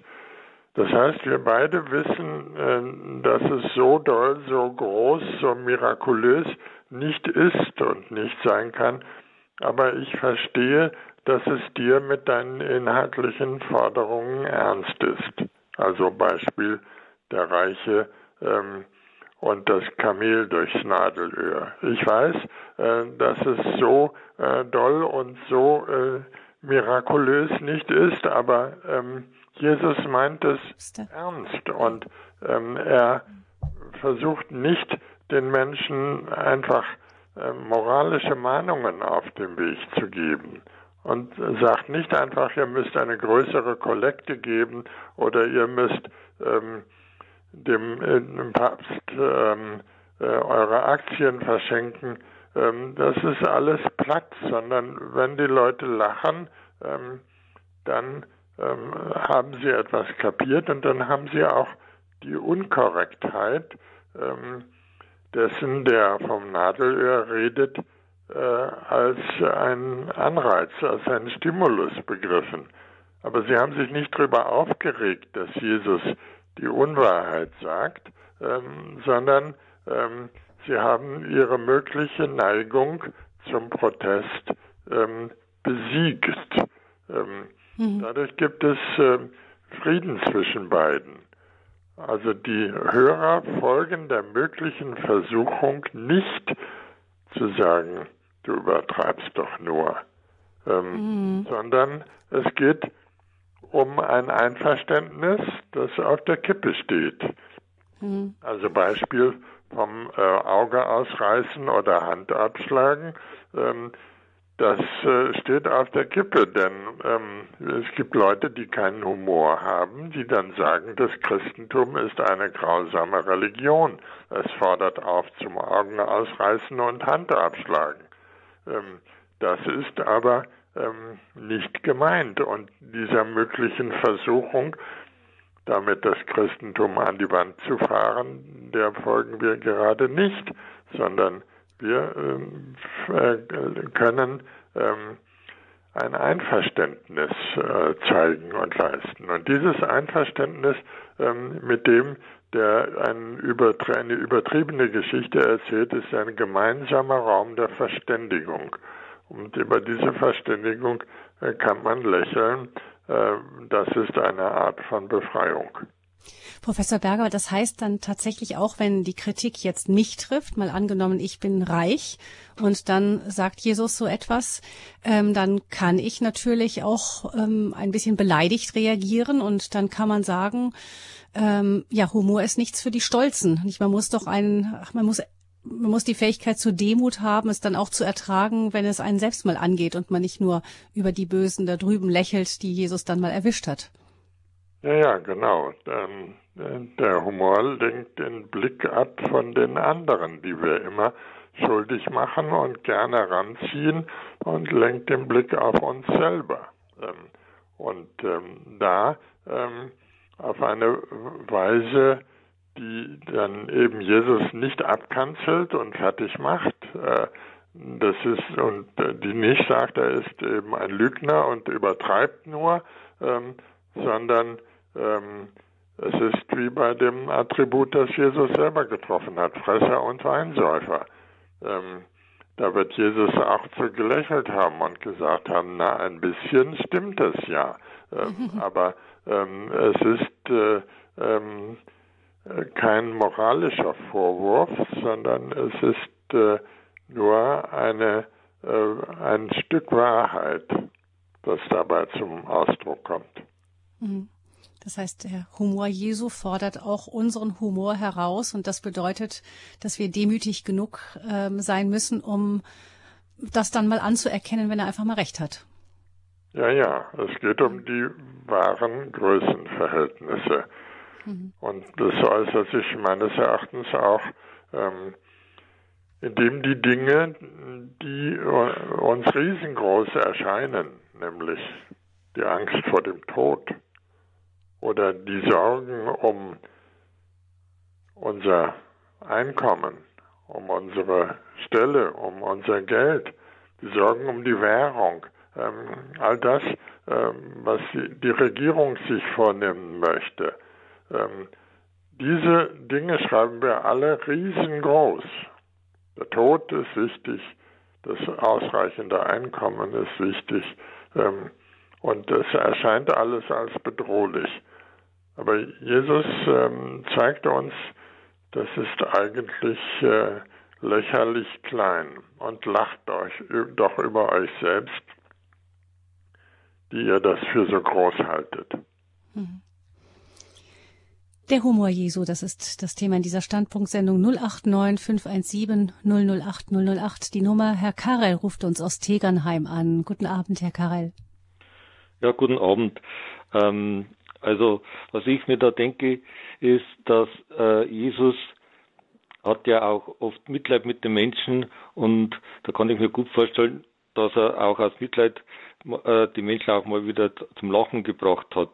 Das heißt, wir beide wissen, äh, dass es so doll, so groß, so mirakulös nicht ist und nicht sein kann, aber ich verstehe, dass es dir mit deinen inhaltlichen Forderungen ernst ist. Also Beispiel der Reiche ähm, und das Kamel durchs Nadelöhr. Ich weiß, äh, dass es so äh, doll und so äh, mirakulös nicht ist, aber ähm, Jesus meint es ernst und ähm, er versucht nicht den Menschen einfach äh, moralische Mahnungen auf dem Weg zu geben und sagt nicht einfach, ihr müsst eine größere Kollekte geben oder ihr müsst ähm, dem, äh, dem Papst ähm, äh, eure Aktien verschenken. Ähm, das ist alles platt, sondern wenn die Leute lachen, ähm, dann ähm, haben sie etwas kapiert und dann haben sie auch die Unkorrektheit ähm, dessen, der vom Nadelöhr redet, äh, als ein Anreiz, als ein Stimulus begriffen. Aber sie haben sich nicht darüber aufgeregt, dass Jesus die Unwahrheit sagt, ähm, sondern ähm, sie haben ihre mögliche Neigung zum Protest ähm, besiegt. Ähm, mhm. Dadurch gibt es äh, Frieden zwischen beiden. Also die Hörer folgen der möglichen Versuchung nicht zu sagen, du übertreibst doch nur, ähm, mhm. sondern es geht um ein Einverständnis, das auf der Kippe steht. Mhm. Also Beispiel vom äh, Auge ausreißen oder Hand abschlagen. Ähm, das äh, steht auf der Kippe, denn ähm, es gibt Leute, die keinen Humor haben, die dann sagen, das Christentum ist eine grausame Religion. Es fordert auf zum Augen ausreißen und Hand abschlagen. Ähm, das ist aber ähm, nicht gemeint und dieser möglichen Versuchung, damit das Christentum an die Wand zu fahren, der folgen wir gerade nicht, sondern wir ähm, äh, können ähm, ein Einverständnis äh, zeigen und leisten. Und dieses Einverständnis, ähm, mit dem der eine übertriebene Geschichte erzählt, ist ein gemeinsamer Raum der Verständigung. Und über diese Verständigung äh, kann man lächeln. Das ist eine Art von Befreiung. Professor Berger, das heißt dann tatsächlich auch, wenn die Kritik jetzt mich trifft, mal angenommen, ich bin reich und dann sagt Jesus so etwas, ähm, dann kann ich natürlich auch ähm, ein bisschen beleidigt reagieren und dann kann man sagen, ähm, ja, Humor ist nichts für die Stolzen. Nicht? Man muss doch einen, man muss man muss die Fähigkeit zur Demut haben, es dann auch zu ertragen, wenn es einen selbst mal angeht und man nicht nur über die Bösen da drüben lächelt, die Jesus dann mal erwischt hat. Ja, ja, genau. Ähm, der Humor lenkt den Blick ab von den anderen, die wir immer schuldig machen und gerne ranziehen und lenkt den Blick auf uns selber. Ähm, und ähm, da ähm, auf eine Weise, die dann eben Jesus nicht abkanzelt und fertig macht. Äh, das ist, und die nicht sagt, er ist eben ein Lügner und übertreibt nur, sondern es ist wie bei dem Attribut, das Jesus selber getroffen hat, Fresser und Weinsäufer. Ähm, da wird Jesus auch zu gelächelt haben und gesagt haben, na, ein bisschen stimmt es ja. Ähm, aber ähm, es ist äh, ähm, kein moralischer Vorwurf, sondern es ist äh, nur eine, äh, ein Stück Wahrheit, das dabei zum Ausdruck kommt. Mhm. Das heißt, der Humor Jesu fordert auch unseren Humor heraus und das bedeutet, dass wir demütig genug ähm, sein müssen, um das dann mal anzuerkennen, wenn er einfach mal recht hat. Ja, ja, es geht um die wahren Größenverhältnisse. Mhm. Und das äußert sich meines Erachtens auch, ähm, indem die Dinge, die uns riesengroß erscheinen, nämlich die Angst vor dem Tod, oder die Sorgen um unser Einkommen, um unsere Stelle, um unser Geld, die Sorgen um die Währung, ähm, all das, ähm, was die Regierung sich vornehmen möchte. Ähm, diese Dinge schreiben wir alle riesengroß. Der Tod ist wichtig, das ausreichende Einkommen ist wichtig ähm, und es erscheint alles als bedrohlich. Aber Jesus ähm, zeigte uns, das ist eigentlich äh, lächerlich klein und lacht euch doch über euch selbst, die ihr das für so groß haltet. Mhm. Der Humor Jesu, das ist das Thema in dieser Standpunktsendung 089 517 008 008. Die Nummer, Herr Karel ruft uns aus Tegernheim an. Guten Abend, Herr Karel. Ja, guten Abend. Ähm, also, was ich mir da denke, ist, dass äh, Jesus hat ja auch oft Mitleid mit den Menschen und da kann ich mir gut vorstellen, dass er auch aus Mitleid äh, die Menschen auch mal wieder zum Lachen gebracht hat.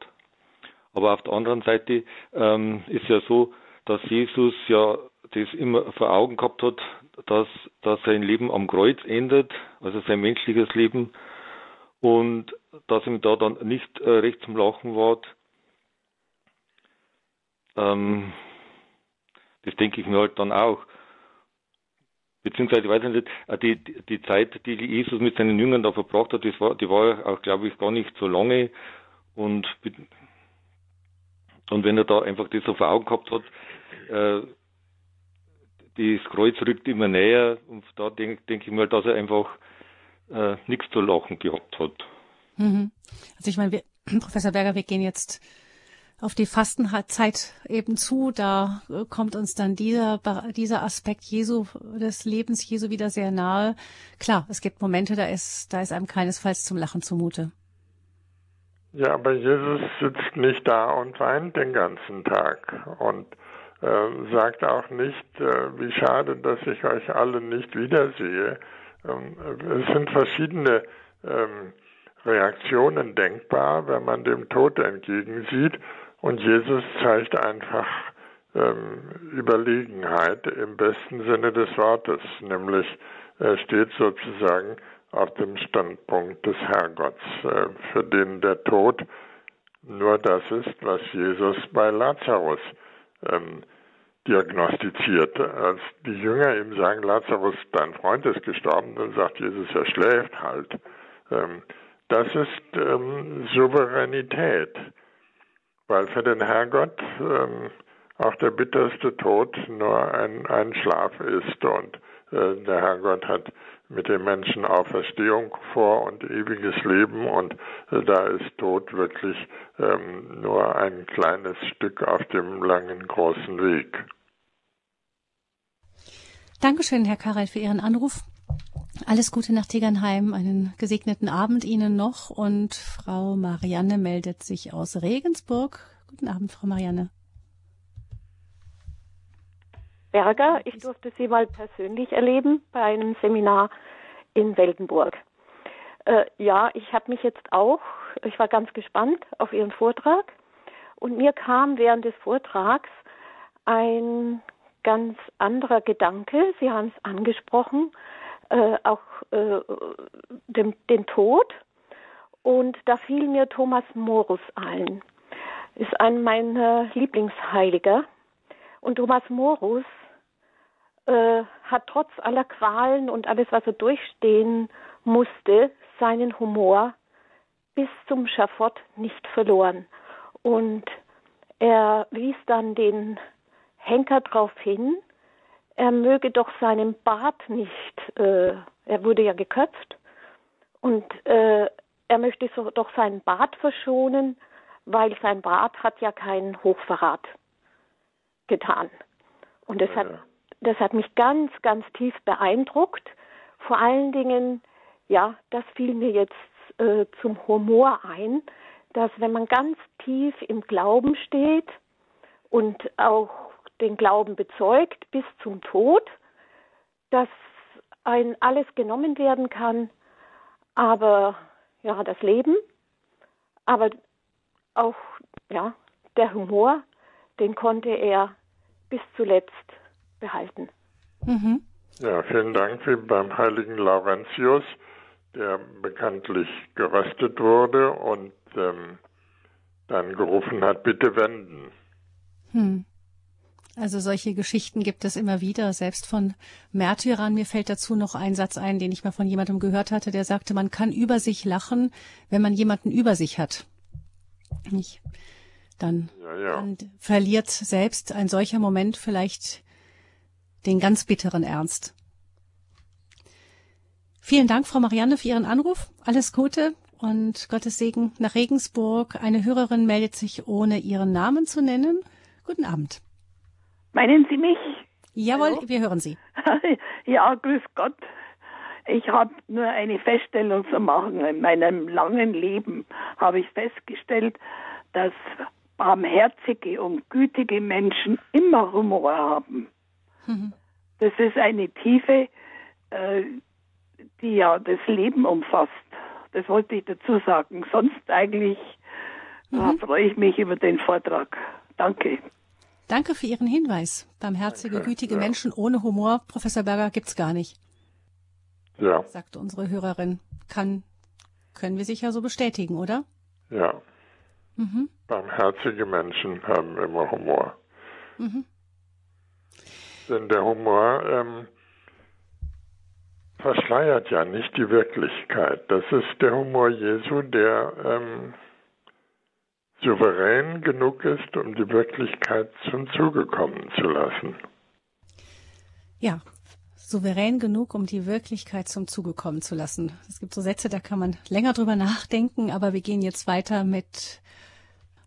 Aber auf der anderen Seite ähm, ist ja so, dass Jesus ja das immer vor Augen gehabt hat, dass, dass sein Leben am Kreuz endet, also sein menschliches Leben, und dass ihm da dann nicht äh, recht zum Lachen war. Ähm, das denke ich mir halt dann auch. Beziehungsweise, ich weiß nicht, äh, die, die Zeit, die Jesus mit seinen Jüngern da verbracht hat, war, die war auch, glaube ich, gar nicht so lange. Und und wenn er da einfach das so vor Augen gehabt hat, äh, das Kreuz rückt immer näher und da denke denk ich mal, dass er einfach äh, nichts zu lachen gehabt hat. Mhm. Also ich meine, Professor Berger, wir gehen jetzt auf die Fastenzeit eben zu. Da äh, kommt uns dann dieser, dieser Aspekt Jesu, des Lebens Jesu wieder sehr nahe. Klar, es gibt Momente, da ist, da ist einem keinesfalls zum Lachen zumute. Ja, aber Jesus sitzt nicht da und weint den ganzen Tag und äh, sagt auch nicht, äh, wie schade, dass ich euch alle nicht wiedersehe. Ähm, es sind verschiedene ähm, Reaktionen denkbar, wenn man dem Tod entgegensieht. Und Jesus zeigt einfach ähm, Überlegenheit im besten Sinne des Wortes, nämlich er steht sozusagen auf dem Standpunkt des Herrgotts, äh, für den der Tod nur das ist, was Jesus bei Lazarus ähm, diagnostiziert. Als die Jünger ihm sagen, Lazarus, dein Freund ist gestorben, dann sagt Jesus, er schläft halt. Ähm, das ist ähm, Souveränität, weil für den Herrgott ähm, auch der bitterste Tod nur ein, ein Schlaf ist und äh, der Herrgott hat mit dem Menschen Auferstehung vor und ewiges Leben und äh, da ist Tod wirklich ähm, nur ein kleines Stück auf dem langen, großen Weg. Dankeschön, Herr Karel, für Ihren Anruf. Alles Gute nach Tegernheim, einen gesegneten Abend Ihnen noch und Frau Marianne meldet sich aus Regensburg. Guten Abend, Frau Marianne. Berger. Ich durfte sie mal persönlich erleben bei einem Seminar in Weltenburg. Äh, ja, ich habe mich jetzt auch, ich war ganz gespannt auf Ihren Vortrag und mir kam während des Vortrags ein ganz anderer Gedanke. Sie haben es angesprochen, äh, auch äh, dem, den Tod. Und da fiel mir Thomas Morus ein. Ist ein meiner Lieblingsheiliger. Und Thomas Morus äh, hat trotz aller Qualen und alles, was er durchstehen musste, seinen Humor bis zum Schafott nicht verloren. Und er wies dann den Henker darauf hin, er möge doch seinen Bart nicht, äh, er wurde ja geköpft, und äh, er möchte so, doch seinen Bart verschonen, weil sein Bart hat ja keinen Hochverrat getan. Und das ja. hat das hat mich ganz, ganz tief beeindruckt. Vor allen Dingen, ja, das fiel mir jetzt äh, zum Humor ein, dass wenn man ganz tief im Glauben steht und auch den Glauben bezeugt bis zum Tod, dass ein alles genommen werden kann, aber ja, das Leben, aber auch ja, der Humor, den konnte er bis zuletzt behalten. Mhm. Ja, vielen Dank wie beim heiligen Laurentius, der bekanntlich geröstet wurde und ähm, dann gerufen hat, bitte wenden. Hm. Also solche Geschichten gibt es immer wieder, selbst von Märtyrern. Mir fällt dazu noch ein Satz ein, den ich mal von jemandem gehört hatte, der sagte, man kann über sich lachen, wenn man jemanden über sich hat. Nicht? Dann, ja, ja. dann verliert selbst ein solcher Moment vielleicht den ganz bitteren Ernst. Vielen Dank, Frau Marianne, für Ihren Anruf. Alles Gute und Gottes Segen nach Regensburg. Eine Hörerin meldet sich, ohne ihren Namen zu nennen. Guten Abend. Meinen Sie mich? Jawohl, Hallo? wir hören Sie. ja, grüß Gott. Ich habe nur eine Feststellung zu machen. In meinem langen Leben habe ich festgestellt, dass barmherzige und gütige Menschen immer Humor haben. Mhm. Das ist eine Tiefe, äh, die ja das Leben umfasst. Das wollte ich dazu sagen. Sonst eigentlich mhm. freue ich mich über den Vortrag. Danke. Danke für Ihren Hinweis. Barmherzige, Danke, gütige ja. Menschen ohne Humor, Professor Berger, gibt's gar nicht. Ja. Sagte unsere Hörerin. Kann, können wir sicher so bestätigen, oder? Ja. Mhm. Barmherzige Menschen haben immer Humor. Mhm. Denn der Humor ähm, verschleiert ja nicht die Wirklichkeit. Das ist der Humor Jesu, der ähm, souverän genug ist, um die Wirklichkeit zum Zuge kommen zu lassen. Ja, souverän genug, um die Wirklichkeit zum Zuge kommen zu lassen. Es gibt so Sätze, da kann man länger drüber nachdenken, aber wir gehen jetzt weiter mit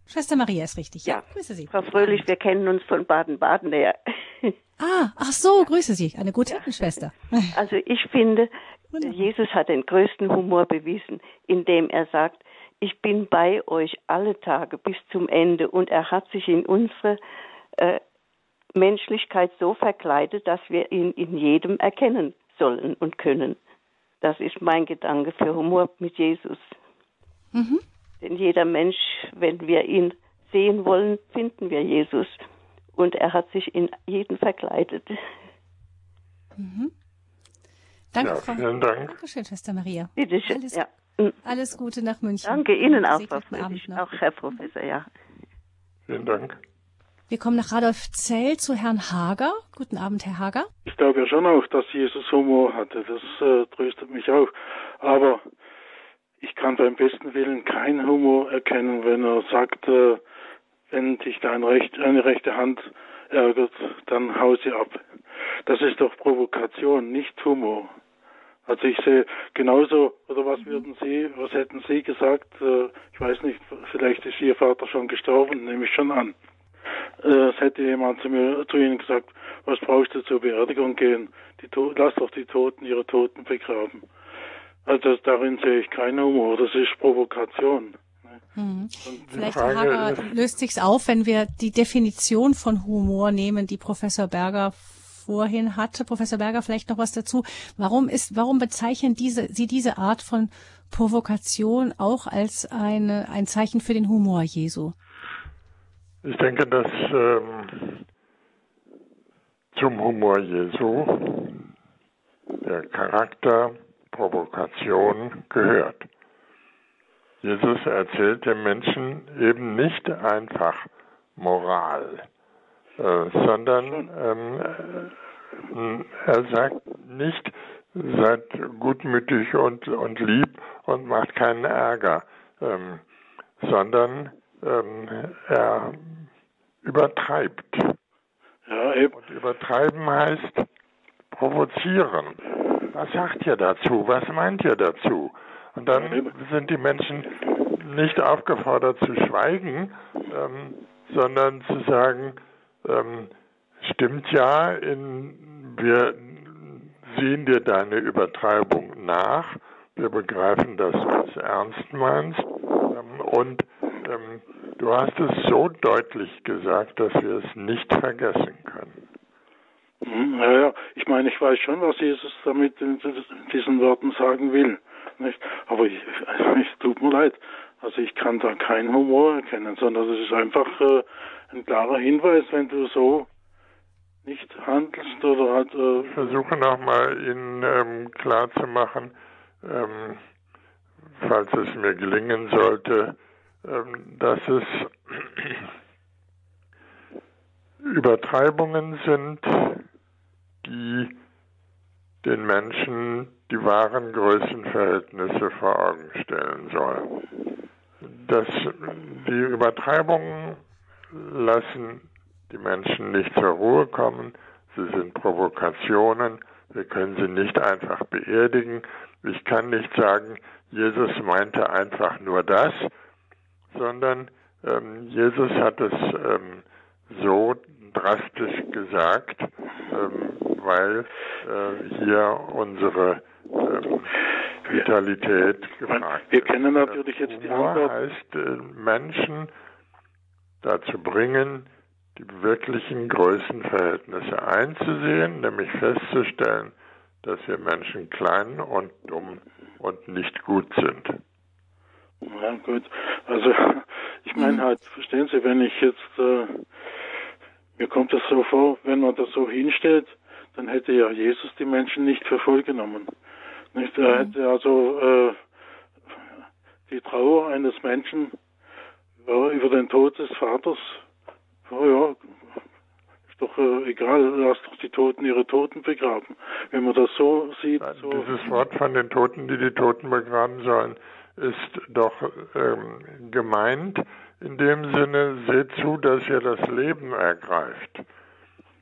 Schwester Maria ist richtig. Ja, grüße Sie. Frau Fröhlich, wir kennen uns von Baden-Baden her. Ah, ach so, grüße Sie, eine gute ja. Schwester. Also ich finde, Wunderbar. Jesus hat den größten Humor bewiesen, indem er sagt, ich bin bei euch alle Tage bis zum Ende. Und er hat sich in unsere äh, Menschlichkeit so verkleidet, dass wir ihn in jedem erkennen sollen und können. Das ist mein Gedanke für Humor mit Jesus. Mhm. Denn jeder Mensch, wenn wir ihn sehen wollen, finden wir Jesus. Und er hat sich in jeden verkleidet. Mhm. Danke, ja, Frau. Vielen Dank. Dankeschön, Schwester Maria. Bitte schön. Alles, ja. Mhm. alles Gute nach München. Danke Ihnen auch, Frau Friedrich, auch Herr Professor, ja. Vielen Dank. Wir kommen nach Radolfzell zu Herrn Hager. Guten Abend, Herr Hager. Ich glaube ja schon auch, dass Jesus Humor hatte. Das äh, tröstet mich auch. Aber ich kann beim besten Willen keinen Humor erkennen, wenn er sagt, äh, wenn dich deine, Recht, eine rechte Hand ärgert, dann hau sie ab. Das ist doch Provokation, nicht Humor. Also ich sehe genauso, oder was würden Sie, was hätten Sie gesagt? Äh, ich weiß nicht, vielleicht ist Ihr Vater schon gestorben, nehme ich schon an. Äh, es hätte jemand zu mir, zu Ihnen gesagt, was brauchst du zur Beerdigung gehen? Die, lass doch die Toten ihre Toten begraben. Also darin sehe ich keinen Humor, das ist Provokation. Hm. Vielleicht, Herr Hager, löst sich's auf, wenn wir die Definition von Humor nehmen, die Professor Berger vorhin hatte. Professor Berger, vielleicht noch was dazu. Warum ist, warum bezeichnen diese, Sie diese Art von Provokation auch als eine, ein Zeichen für den Humor Jesu? Ich denke, dass ähm, zum Humor Jesu der Charakter Provokation gehört. Jesus erzählt dem Menschen eben nicht einfach Moral, äh, sondern ähm, äh, er sagt nicht, seid gutmütig und, und lieb und macht keinen Ärger, ähm, sondern ähm, er übertreibt. Ja, eben. Und übertreiben heißt provozieren. Was sagt ihr dazu? Was meint ihr dazu? Und dann sind die Menschen nicht aufgefordert zu schweigen, ähm, sondern zu sagen, ähm, stimmt ja, in, wir sehen dir deine Übertreibung nach, wir begreifen, dass du es ernst meinst ähm, und ähm, du hast es so deutlich gesagt, dass wir es nicht vergessen können. Naja, hm, ich meine, ich weiß schon, was Jesus damit in diesen Worten sagen will. Nicht? Aber ich, es tut mir leid. Also ich kann da keinen Humor erkennen, sondern es ist einfach äh, ein klarer Hinweis, wenn du so nicht handelst oder halt. Äh ich versuche nochmal Ihnen ähm, klar zu machen, ähm, falls es mir gelingen sollte, ähm, dass es Übertreibungen sind, die den Menschen die wahren Größenverhältnisse vor Augen stellen soll. Das, die Übertreibungen lassen die Menschen nicht zur Ruhe kommen, sie sind Provokationen, wir können sie nicht einfach beerdigen. Ich kann nicht sagen, Jesus meinte einfach nur das, sondern ähm, Jesus hat es ähm, so drastisch gesagt, ähm, weil äh, hier unsere ähm, Vitalität gefragt Wir kennen natürlich jetzt die Antwort. heißt, äh, Menschen dazu bringen, die wirklichen Größenverhältnisse einzusehen, nämlich festzustellen, dass wir Menschen klein und dumm und nicht gut sind. Ja, gut. Also, ich meine halt, verstehen Sie, wenn ich jetzt, äh, mir kommt das so vor, wenn man das so hinstellt, dann hätte ja Jesus die Menschen nicht für voll genommen. Nicht? Er hätte also äh, die Trauer eines Menschen ja, über den Tod des Vaters, oh ja, ist doch äh, egal, lass doch die Toten ihre Toten begraben. Wenn man das so sieht. So Dieses Wort von den Toten, die die Toten begraben sollen, ist doch ähm, gemeint in dem Sinne, seht zu, dass ihr das Leben ergreift.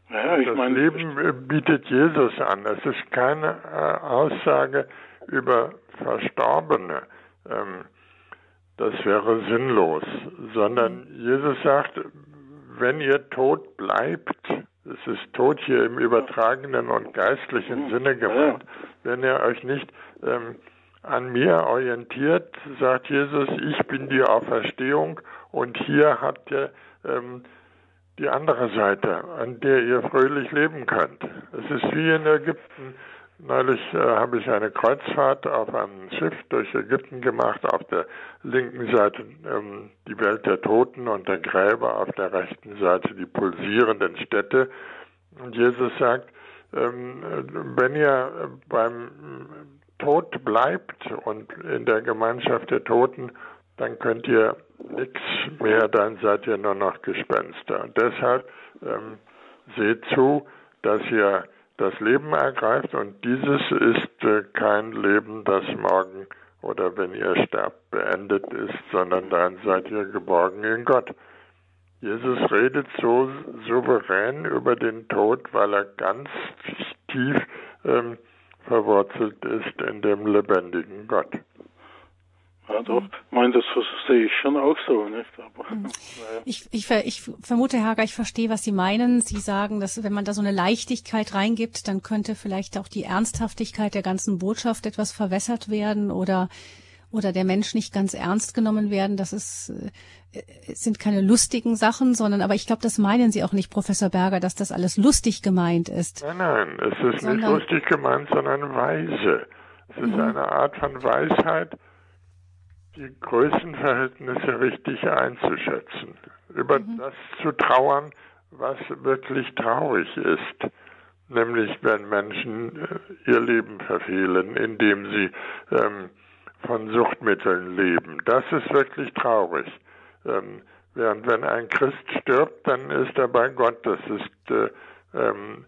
Ja, das meine, Leben äh, bietet Jesus an. Es ist keine äh, Aussage über Verstorbene. Ähm, das wäre sinnlos, sondern Jesus sagt, wenn ihr tot bleibt, es ist tot hier im übertragenen und geistlichen Sinne gemeint, wenn ihr euch nicht ähm, an mir orientiert, sagt Jesus, ich bin die Auferstehung und hier habt ihr ähm, die andere Seite, an der ihr fröhlich leben könnt. Es ist wie in Ägypten. Neulich äh, habe ich eine Kreuzfahrt auf einem Schiff durch Ägypten gemacht. Auf der linken Seite ähm, die Welt der Toten und der Gräber, auf der rechten Seite die pulsierenden Städte. Und Jesus sagt, ähm, wenn ihr beim Tod bleibt und in der Gemeinschaft der Toten, dann könnt ihr nichts mehr, dann seid ihr nur noch Gespenster. Und deshalb ähm, seht zu, dass ihr das Leben ergreift und dieses ist äh, kein Leben, das morgen oder wenn ihr sterbt beendet ist, sondern dann seid ihr geborgen in Gott. Jesus redet so souverän über den Tod, weil er ganz tief ähm, verwurzelt ist in dem lebendigen Gott. Ja, doch. Ich meine, das sehe ich schon auch so, nicht? Aber, naja. ich, ich, ich vermute, Herr Hager, ich verstehe, was Sie meinen. Sie sagen, dass wenn man da so eine Leichtigkeit reingibt, dann könnte vielleicht auch die Ernsthaftigkeit der ganzen Botschaft etwas verwässert werden oder oder der Mensch nicht ganz ernst genommen werden. Das ist, äh, es sind keine lustigen Sachen, sondern, aber ich glaube, das meinen Sie auch nicht, Professor Berger, dass das alles lustig gemeint ist. Nein, nein, es ist sondern, nicht lustig gemeint, sondern weise. Es ist mhm. eine Art von Weisheit, die Größenverhältnisse richtig einzuschätzen, über mhm. das zu trauern, was wirklich traurig ist, nämlich wenn Menschen äh, ihr Leben verfehlen, indem sie ähm, von Suchtmitteln leben. Das ist wirklich traurig. Ähm, während wenn ein Christ stirbt, dann ist er bei Gott. Das ist äh, ähm,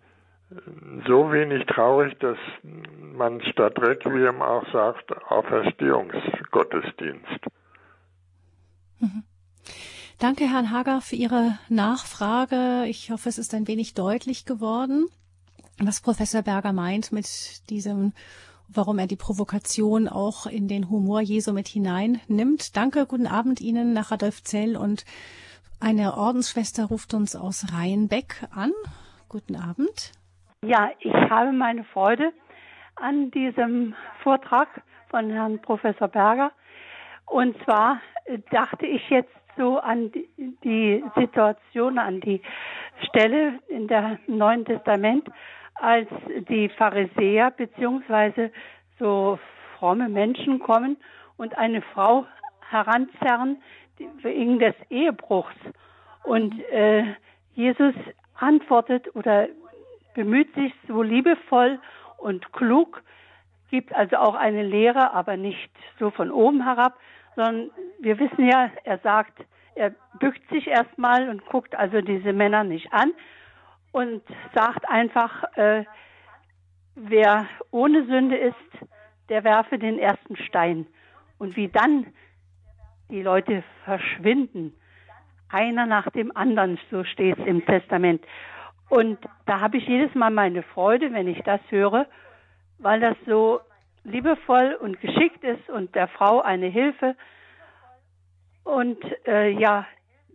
so wenig traurig, dass man statt Requiem auch sagt Auferstehungsgottesdienst. Mhm. Danke, Herrn Hager, für Ihre Nachfrage. Ich hoffe, es ist ein wenig deutlich geworden, was Professor Berger meint mit diesem, warum er die Provokation auch in den Humor Jesu mit hineinnimmt. Danke, guten Abend Ihnen nach Radolfzell und eine Ordensschwester ruft uns aus Rheinbeck an. Guten Abend. Ja, ich habe meine Freude an diesem Vortrag von Herrn Professor Berger. Und zwar dachte ich jetzt so an die Situation, an die Stelle in der Neuen Testament, als die Pharisäer beziehungsweise so fromme Menschen kommen und eine Frau heranzerren wegen des Ehebruchs. Und äh, Jesus antwortet oder bemüht sich so liebevoll und klug, gibt also auch eine Lehre, aber nicht so von oben herab, sondern wir wissen ja, er sagt, er bückt sich erstmal und guckt also diese Männer nicht an und sagt einfach, äh, wer ohne Sünde ist, der werfe den ersten Stein. Und wie dann die Leute verschwinden, einer nach dem anderen, so steht es im Testament. Und da habe ich jedes Mal meine Freude, wenn ich das höre, weil das so liebevoll und geschickt ist und der Frau eine Hilfe. Und äh, ja,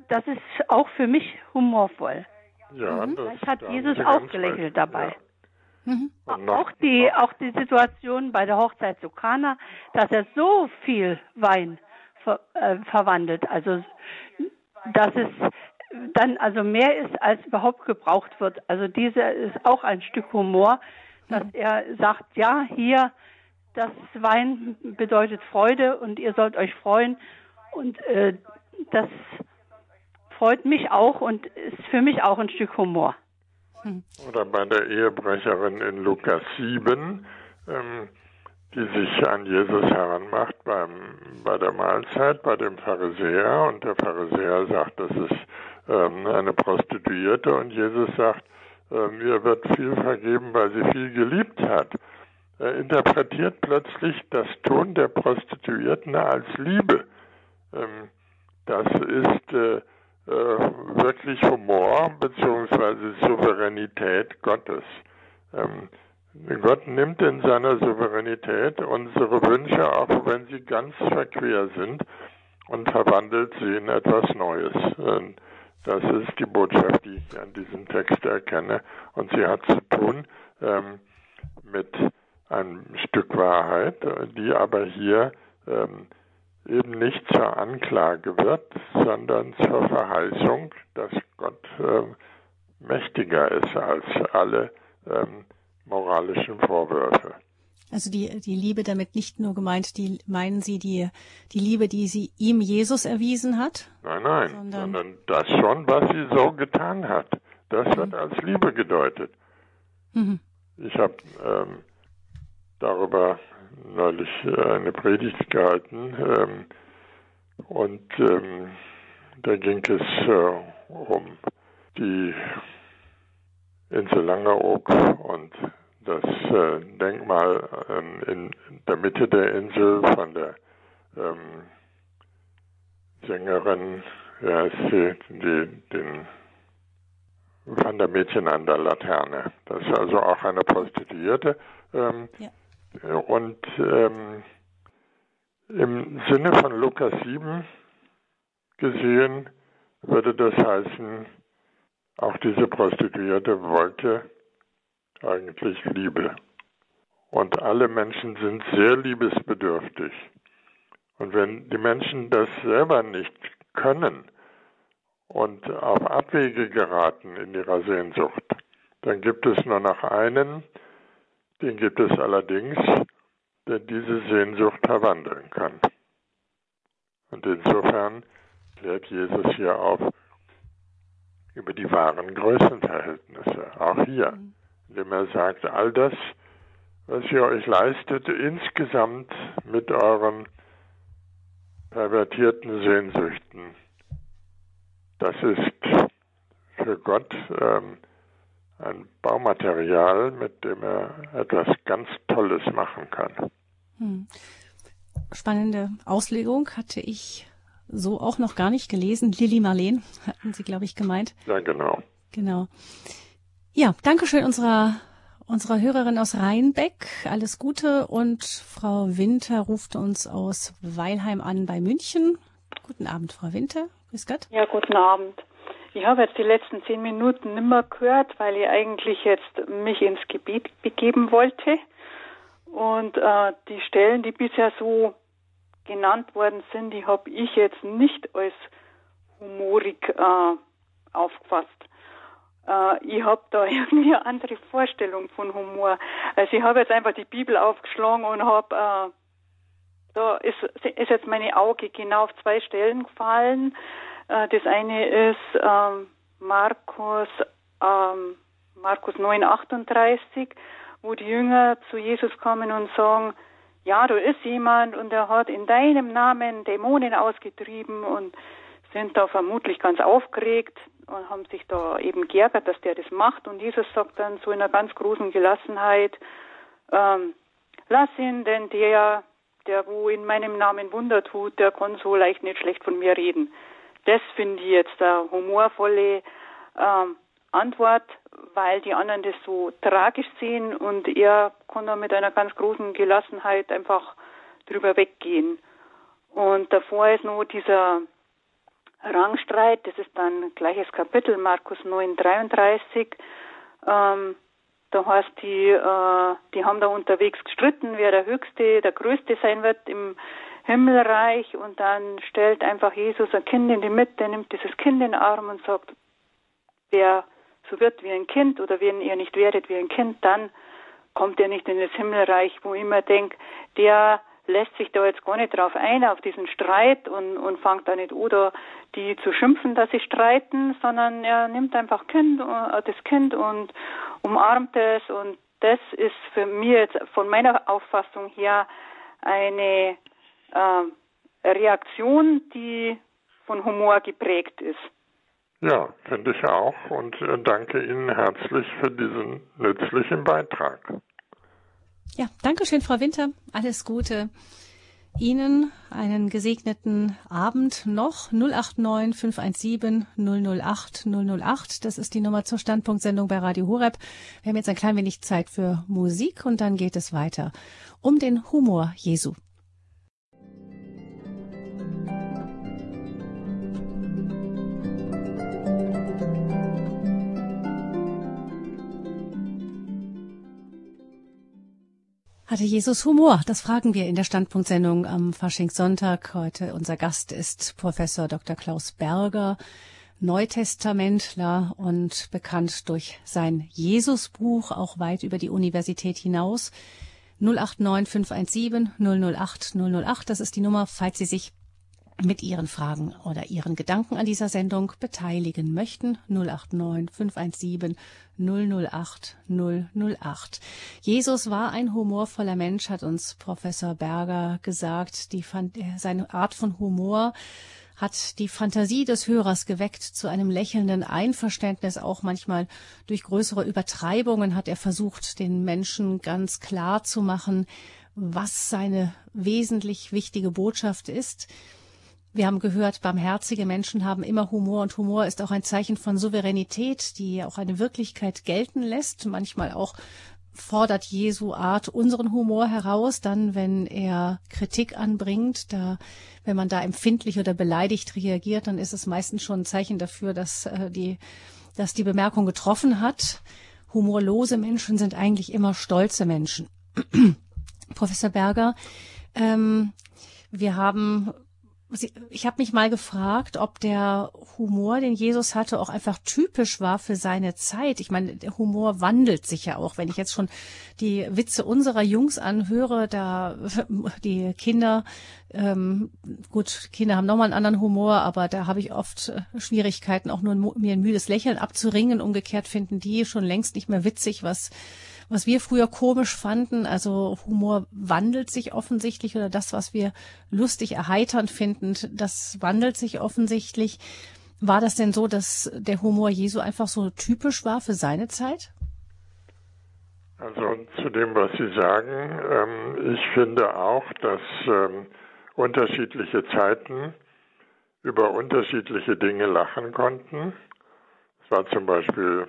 das ist auch für mich humorvoll. Ja, mhm. das Vielleicht hat Jesus auch gelächelt dabei. Ja. Mhm. Auch die, auch die Situation bei der Hochzeit zu Kana, dass er so viel Wein ver, äh, verwandelt, also dass es dann also mehr ist, als überhaupt gebraucht wird. Also diese ist auch ein Stück Humor, dass er sagt, ja, hier, das Wein bedeutet Freude und ihr sollt euch freuen. Und äh, das freut mich auch und ist für mich auch ein Stück Humor. Oder bei der Ehebrecherin in Lukas 7, ähm, die sich an Jesus heranmacht beim, bei der Mahlzeit, bei dem Pharisäer. Und der Pharisäer sagt, das ist ähm, eine Prostituierte. Und Jesus sagt, äh, mir wird viel vergeben, weil sie viel geliebt hat. Er interpretiert plötzlich das Tun der Prostituierten als Liebe. Ähm, das ist äh, äh, wirklich Humor bzw. Souveränität Gottes. Ähm, Gott nimmt in seiner Souveränität unsere Wünsche, auch wenn sie ganz verquer sind, und verwandelt sie in etwas Neues. Das ist die Botschaft, die ich an diesem Text erkenne. Und sie hat zu tun ähm, mit einem Stück Wahrheit, die aber hier ähm, eben nicht zur Anklage wird, sondern zur Verheißung, dass Gott äh, mächtiger ist als alle ähm, moralischen Vorwürfe. Also die, die Liebe damit nicht nur gemeint, die meinen Sie die, die Liebe, die sie ihm Jesus erwiesen hat? Nein, nein, sondern, sondern das schon, was sie so getan hat. Das mhm. wird als Liebe gedeutet. Mhm. Ich habe ähm, darüber neulich äh, eine Predigt gehalten ähm, und ähm, da ging es äh, um die Insel Langeoog und das äh, Denkmal ähm, in der Mitte der Insel von der ähm, Sängerin, ja, sie, die, den von der Mädchen an der Laterne. Das ist also auch eine Prostituierte. Ähm, ja. Und ähm, im Sinne von Lukas 7 gesehen würde das heißen, auch diese Prostituierte wollte eigentlich Liebe. Und alle Menschen sind sehr liebesbedürftig. Und wenn die Menschen das selber nicht können und auf Abwege geraten in ihrer Sehnsucht, dann gibt es nur noch einen, den gibt es allerdings, der diese Sehnsucht verwandeln kann. Und insofern klärt Jesus hier auf über die wahren Größenverhältnisse, auch hier, mhm. Indem er sagt, all das, was ihr euch leistet, insgesamt mit euren pervertierten Sehnsüchten, das ist für Gott ähm, ein Baumaterial, mit dem er etwas ganz Tolles machen kann. Hm. Spannende Auslegung hatte ich so auch noch gar nicht gelesen. Lilly Marleen hatten Sie, glaube ich, gemeint. Ja, genau. Genau. Ja, Dankeschön unserer unserer Hörerin aus Rheinbeck. Alles Gute und Frau Winter ruft uns aus Weilheim an bei München. Guten Abend, Frau Winter. Grüß Gott. Ja, guten Abend. Ich habe jetzt die letzten zehn Minuten nimmer gehört, weil ich eigentlich jetzt mich ins Gebet begeben wollte. Und äh, die Stellen, die bisher so genannt worden sind, die habe ich jetzt nicht als humorig äh, aufgefasst. Äh, ich habe da irgendwie eine andere Vorstellung von Humor. Also ich habe jetzt einfach die Bibel aufgeschlagen und habe äh, da ist, ist jetzt meine Auge genau auf zwei Stellen gefallen. Äh, das eine ist ähm, Markus, ähm, Markus 9, 38, wo die Jünger zu Jesus kommen und sagen, ja, da ist jemand und er hat in deinem Namen Dämonen ausgetrieben und sind da vermutlich ganz aufgeregt und haben sich da eben geärgert, dass der das macht. Und Jesus sagt dann so in einer ganz großen Gelassenheit, ähm, lass ihn, denn der, der wo in meinem Namen Wunder tut, der kann so leicht nicht schlecht von mir reden. Das finde ich jetzt eine humorvolle ähm, Antwort, weil die anderen das so tragisch sehen und er kann da mit einer ganz großen Gelassenheit einfach drüber weggehen. Und davor ist nur dieser Rangstreit, das ist dann gleiches Kapitel, Markus 9, 33. Ähm, da heißt die, äh, die haben da unterwegs gestritten, wer der Höchste, der Größte sein wird im Himmelreich und dann stellt einfach Jesus ein Kind in die Mitte, nimmt dieses Kind in den Arm und sagt, wer so wird wie ein Kind oder wenn ihr nicht werdet wie ein Kind, dann kommt ihr nicht in das Himmelreich, wo ich immer denke, der lässt sich da jetzt gar nicht drauf ein, auf diesen Streit und, und fängt da nicht oder die zu schimpfen, dass sie streiten, sondern er nimmt einfach kind, äh, das Kind und umarmt es und das ist für mich jetzt von meiner Auffassung her eine äh, Reaktion, die von Humor geprägt ist. Ja, finde ich auch und äh, danke Ihnen herzlich für diesen nützlichen Beitrag. Ja, danke schön, Frau Winter. Alles Gute. Ihnen einen gesegneten Abend noch 089 517 008 008. Das ist die Nummer zur Standpunktsendung bei Radio Horeb. Wir haben jetzt ein klein wenig Zeit für Musik und dann geht es weiter um den Humor Jesu. Hatte Jesus Humor? Das fragen wir in der Standpunktsendung am Faschingssonntag. Heute unser Gast ist Professor Dr. Klaus Berger, Neutestamentler und bekannt durch sein Jesusbuch auch weit über die Universität hinaus. 089 517 008 008, das ist die Nummer, falls Sie sich mit Ihren Fragen oder Ihren Gedanken an dieser Sendung beteiligen möchten. 089 517 008 008. Jesus war ein humorvoller Mensch, hat uns Professor Berger gesagt. Die, seine Art von Humor hat die Fantasie des Hörers geweckt zu einem lächelnden Einverständnis. Auch manchmal durch größere Übertreibungen hat er versucht, den Menschen ganz klar zu machen, was seine wesentlich wichtige Botschaft ist. Wir haben gehört, barmherzige Menschen haben immer Humor und Humor ist auch ein Zeichen von Souveränität, die auch eine Wirklichkeit gelten lässt. Manchmal auch fordert Jesu Art unseren Humor heraus, dann wenn er Kritik anbringt, da wenn man da empfindlich oder beleidigt reagiert, dann ist es meistens schon ein Zeichen dafür, dass äh, die dass die Bemerkung getroffen hat. Humorlose Menschen sind eigentlich immer stolze Menschen. Professor Berger, ähm, wir haben ich habe mich mal gefragt, ob der Humor, den Jesus hatte, auch einfach typisch war für seine Zeit. Ich meine, der Humor wandelt sich ja auch. Wenn ich jetzt schon die Witze unserer Jungs anhöre, da die Kinder, ähm, gut, Kinder haben nochmal einen anderen Humor, aber da habe ich oft äh, Schwierigkeiten, auch nur mir ein müdes Lächeln abzuringen. Umgekehrt finden die schon längst nicht mehr witzig, was was wir früher komisch fanden. Also Humor wandelt sich offensichtlich oder das, was wir lustig erheiternd finden, das wandelt sich offensichtlich. War das denn so, dass der Humor Jesu einfach so typisch war für seine Zeit? Also zu dem, was Sie sagen, ähm, ich finde auch, dass ähm, unterschiedliche Zeiten über unterschiedliche Dinge lachen konnten. Es war zum Beispiel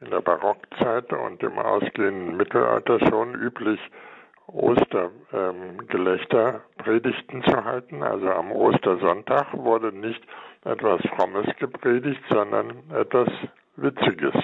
in der Barockzeit und im ausgehenden Mittelalter schon üblich, Ostergelächter ähm, Predigten zu halten. Also am Ostersonntag wurde nicht etwas Frommes gepredigt, sondern etwas Witziges.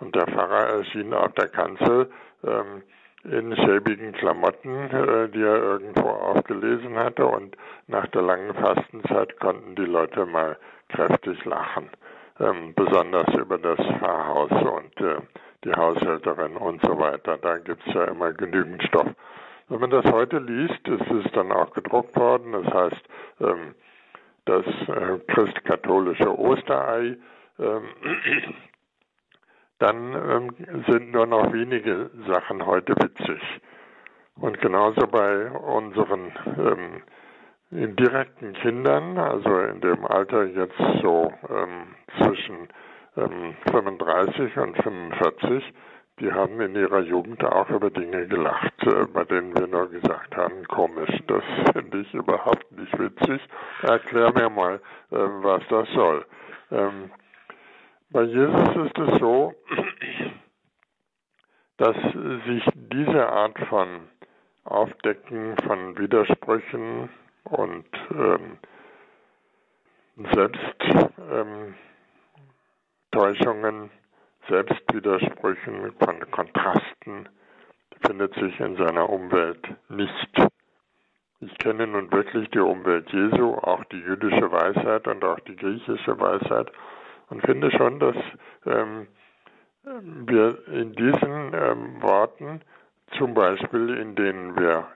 Und der Pfarrer erschien auf der Kanzel ähm, in schäbigen Klamotten, äh, die er irgendwo aufgelesen hatte. Und nach der langen Fastenzeit konnten die Leute mal kräftig lachen ähm, besonders über das Pfarrhaus und äh, die Haushälterin und so weiter. Da gibt's ja immer genügend Stoff. Wenn man das heute liest, ist es dann auch gedruckt worden. Das heißt, ähm, das äh, christkatholische Osterei. Ähm, dann ähm, sind nur noch wenige Sachen heute witzig. Und genauso bei unseren ähm, in direkten Kindern, also in dem Alter jetzt so ähm, zwischen ähm, 35 und 45, die haben in ihrer Jugend auch über Dinge gelacht, äh, bei denen wir nur gesagt haben, komisch, das finde ich überhaupt nicht witzig. Erklär mir mal, äh, was das soll. Ähm, bei Jesus ist es so, dass sich diese Art von Aufdecken von Widersprüchen und ähm, Selbsttäuschungen, Selbstwidersprüchen, von Kontrasten findet sich in seiner Umwelt nicht. Ich kenne nun wirklich die Umwelt Jesu, auch die jüdische Weisheit und auch die griechische Weisheit und finde schon, dass ähm, wir in diesen ähm, Worten, zum Beispiel in denen wir,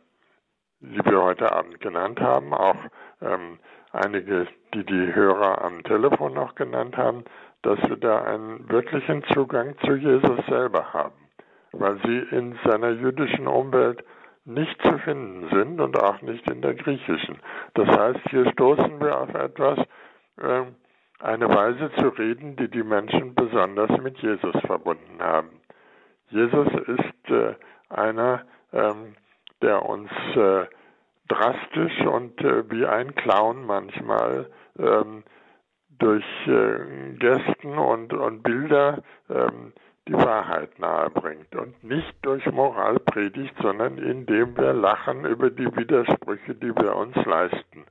die wir heute Abend genannt haben, auch ähm, einige, die die Hörer am Telefon noch genannt haben, dass wir da einen wirklichen Zugang zu Jesus selber haben, weil sie in seiner jüdischen Umwelt nicht zu finden sind und auch nicht in der griechischen. Das heißt, hier stoßen wir auf etwas, äh, eine Weise zu reden, die die Menschen besonders mit Jesus verbunden haben. Jesus ist äh, einer, ähm, der uns äh, drastisch und äh, wie ein Clown manchmal ähm, durch äh, Gesten und, und Bilder ähm, die Wahrheit nahebringt und nicht durch Moralpredigt, sondern indem wir lachen über die Widersprüche, die wir uns leisten.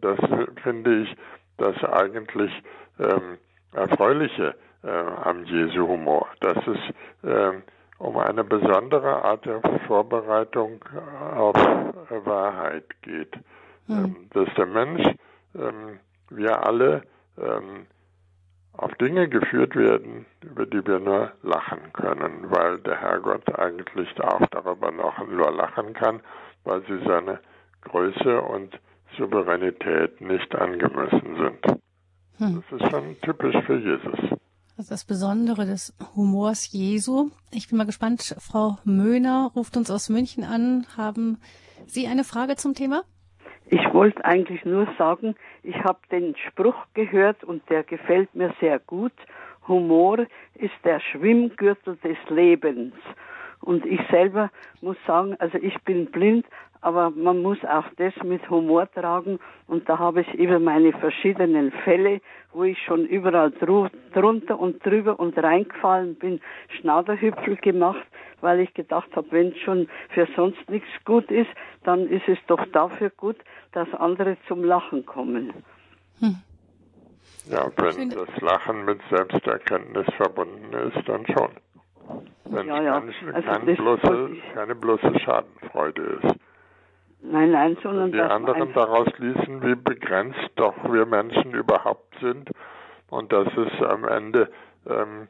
Das finde ich das eigentlich ähm, Erfreuliche äh, am Jesu-Humor, dass es äh, um eine besondere Art der Vorbereitung auf Wahrheit geht. Mhm. Dass der Mensch, ähm, wir alle, ähm, auf Dinge geführt werden, über die wir nur lachen können, weil der Herrgott eigentlich auch darüber noch nur lachen kann, weil sie seine Größe und Souveränität nicht angemessen sind. Hm. Das ist schon typisch für Jesus. Das Besondere des Humors Jesu. Ich bin mal gespannt. Frau Möhner ruft uns aus München an. Haben Sie eine Frage zum Thema? Ich wollte eigentlich nur sagen, ich habe den Spruch gehört und der gefällt mir sehr gut. Humor ist der Schwimmgürtel des Lebens. Und ich selber muss sagen, also ich bin blind, aber man muss auch das mit Humor tragen. Und da habe ich eben meine verschiedenen Fälle, wo ich schon überall drunter und drüber und reingefallen bin, Schnaderhüpfel gemacht, weil ich gedacht habe, wenn es schon für sonst nichts gut ist, dann ist es doch dafür gut, dass andere zum Lachen kommen. Hm. Ja, wenn das Lachen mit Selbsterkenntnis verbunden ist, dann schon. Wenn ja, ja. es also keine, bloße, keine bloße Schadenfreude ist. Nein, nein, sondern die anderen daraus schließen, wie begrenzt doch wir Menschen überhaupt sind und dass es am Ende ähm,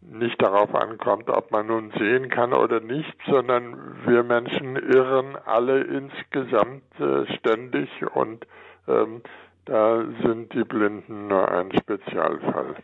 nicht darauf ankommt, ob man nun sehen kann oder nicht, sondern wir Menschen irren alle insgesamt äh, ständig und ähm, da sind die Blinden nur ein Spezialfall.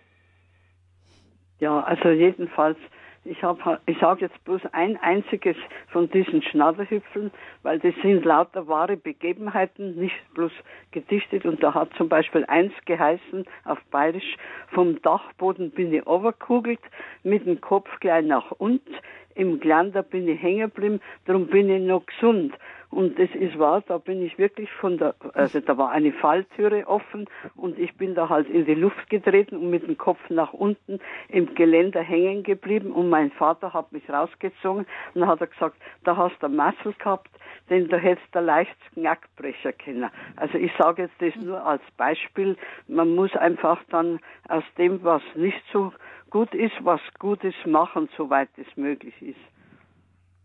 Ja, also jedenfalls ich, hab, ich sage jetzt bloß ein einziges von diesen Schnatterhüpfeln, weil das sind lauter wahre Begebenheiten, nicht bloß gedichtet. Und da hat zum Beispiel eins geheißen auf Bayerisch, vom Dachboden bin ich overkugelt, mit dem Kopf gleich nach unten, im Glander bin ich hängen geblieben, darum bin ich noch gesund. Und das ist wahr, da bin ich wirklich von der, also da war eine Falltüre offen und ich bin da halt in die Luft getreten und mit dem Kopf nach unten im Geländer hängen geblieben und mein Vater hat mich rausgezogen und dann hat er gesagt, da hast du Muskel gehabt, denn da hättest du leicht Knackbrecher können. Also ich sage jetzt das nur als Beispiel, man muss einfach dann aus dem, was nicht so gut ist, was Gutes machen, soweit es möglich ist.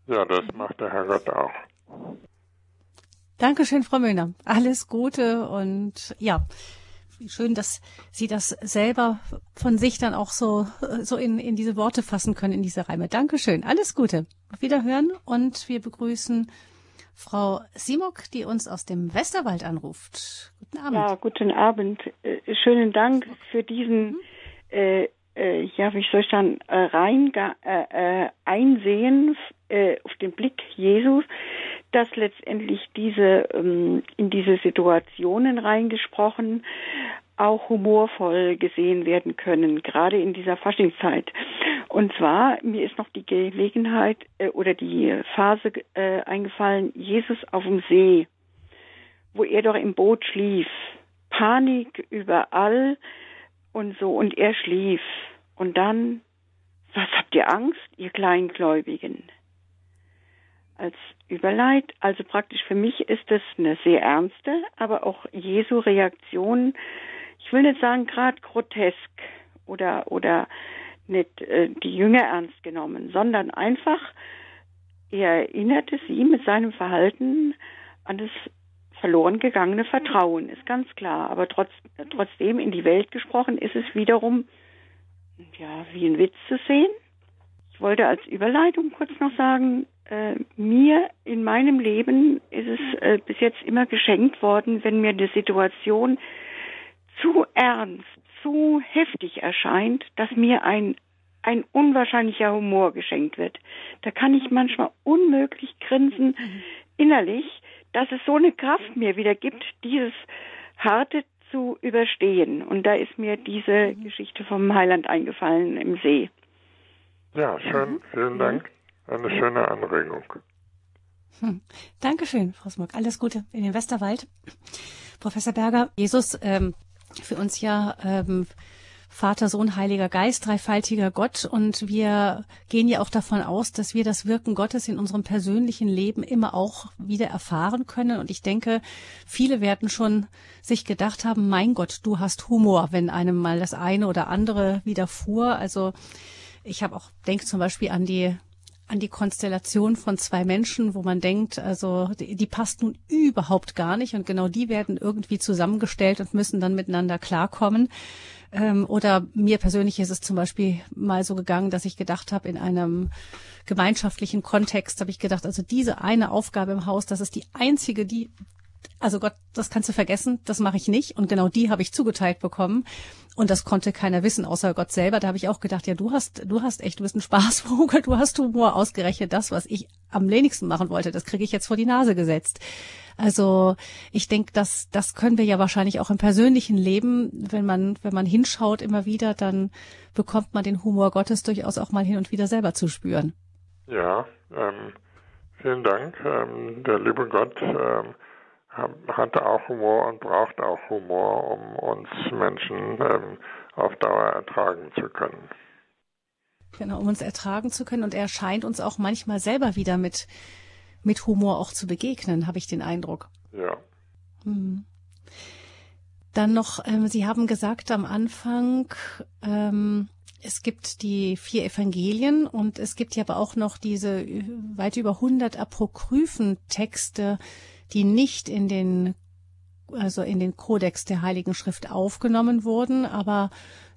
Ja, das macht der Herrgott auch. Dankeschön, Frau Möhner. Alles Gute und ja, schön, dass Sie das selber von sich dann auch so, so in, in diese Worte fassen können, in diese Reime. Dankeschön. Alles Gute. Auf Wiederhören und wir begrüßen Frau Simok, die uns aus dem Westerwald anruft. Guten Abend. Ja, guten Abend. Äh, schönen Dank für diesen, mhm. äh, äh, ja, wie soll ich dann, äh, rein, äh, äh, einsehen auf den Blick Jesus dass letztendlich diese ähm, in diese Situationen reingesprochen auch humorvoll gesehen werden können, gerade in dieser Faschingszeit. Und zwar, mir ist noch die Gelegenheit äh, oder die Phase äh, eingefallen, Jesus auf dem See, wo er doch im Boot schlief. Panik überall und so, und er schlief. Und dann, was habt ihr Angst, ihr Kleingläubigen? Als Überleit. Also praktisch für mich ist es eine sehr ernste, aber auch Jesu Reaktion, ich will nicht sagen gerade grotesk oder, oder nicht äh, die Jünger ernst genommen, sondern einfach, er erinnerte sie mit seinem Verhalten an das verloren gegangene Vertrauen, ist ganz klar. Aber trotz, trotzdem in die Welt gesprochen ist es wiederum ja, wie ein Witz zu sehen. Ich wollte als Überleitung kurz noch sagen, äh, mir in meinem Leben ist es äh, bis jetzt immer geschenkt worden, wenn mir die Situation zu ernst, zu heftig erscheint, dass mir ein ein unwahrscheinlicher Humor geschenkt wird. Da kann ich manchmal unmöglich grinsen mhm. innerlich, dass es so eine Kraft mir wieder gibt, dieses harte zu überstehen. Und da ist mir diese mhm. Geschichte vom Heiland eingefallen im See. Ja, schön. Mhm. Vielen Dank. Eine schöne Anregung. Hm. Dankeschön, Frau Smuck. Alles Gute in den Westerwald. Professor Berger, Jesus ähm, für uns ja ähm, Vater, Sohn, Heiliger Geist, dreifaltiger Gott. Und wir gehen ja auch davon aus, dass wir das Wirken Gottes in unserem persönlichen Leben immer auch wieder erfahren können. Und ich denke, viele werden schon sich gedacht haben, mein Gott, du hast Humor, wenn einem mal das eine oder andere widerfuhr. Also ich habe auch, denke zum Beispiel an die an die Konstellation von zwei Menschen, wo man denkt, also die, die, passt nun überhaupt gar nicht und genau die werden irgendwie zusammengestellt und müssen dann miteinander klarkommen. Ähm, oder mir persönlich ist es zum Beispiel mal so gegangen, dass ich gedacht habe, in einem gemeinschaftlichen Kontext habe ich gedacht, also diese eine Aufgabe im Haus, das ist die einzige, die also Gott, das kannst du vergessen, das mache ich nicht. Und genau die habe ich zugeteilt bekommen. Und das konnte keiner wissen, außer Gott selber. Da habe ich auch gedacht, ja, du hast, du hast echt, du bist ein Spaßvogel, du hast Humor ausgerechnet. Das, was ich am wenigsten machen wollte, das kriege ich jetzt vor die Nase gesetzt. Also ich denke, dass das können wir ja wahrscheinlich auch im persönlichen Leben, wenn man, wenn man hinschaut immer wieder, dann bekommt man den Humor Gottes durchaus auch mal hin und wieder selber zu spüren. Ja, ähm, vielen Dank. Ähm, der liebe Gott ähm, hatte auch Humor und braucht auch Humor, um uns Menschen ähm, auf Dauer ertragen zu können. Genau, um uns ertragen zu können. Und er scheint uns auch manchmal selber wieder mit, mit Humor auch zu begegnen, habe ich den Eindruck. Ja. Hm. Dann noch, ähm, Sie haben gesagt am Anfang, ähm, es gibt die vier Evangelien und es gibt ja aber auch noch diese äh, weit über 100 apokryphen Texte, die nicht in den also in den Kodex der Heiligen Schrift aufgenommen wurden, aber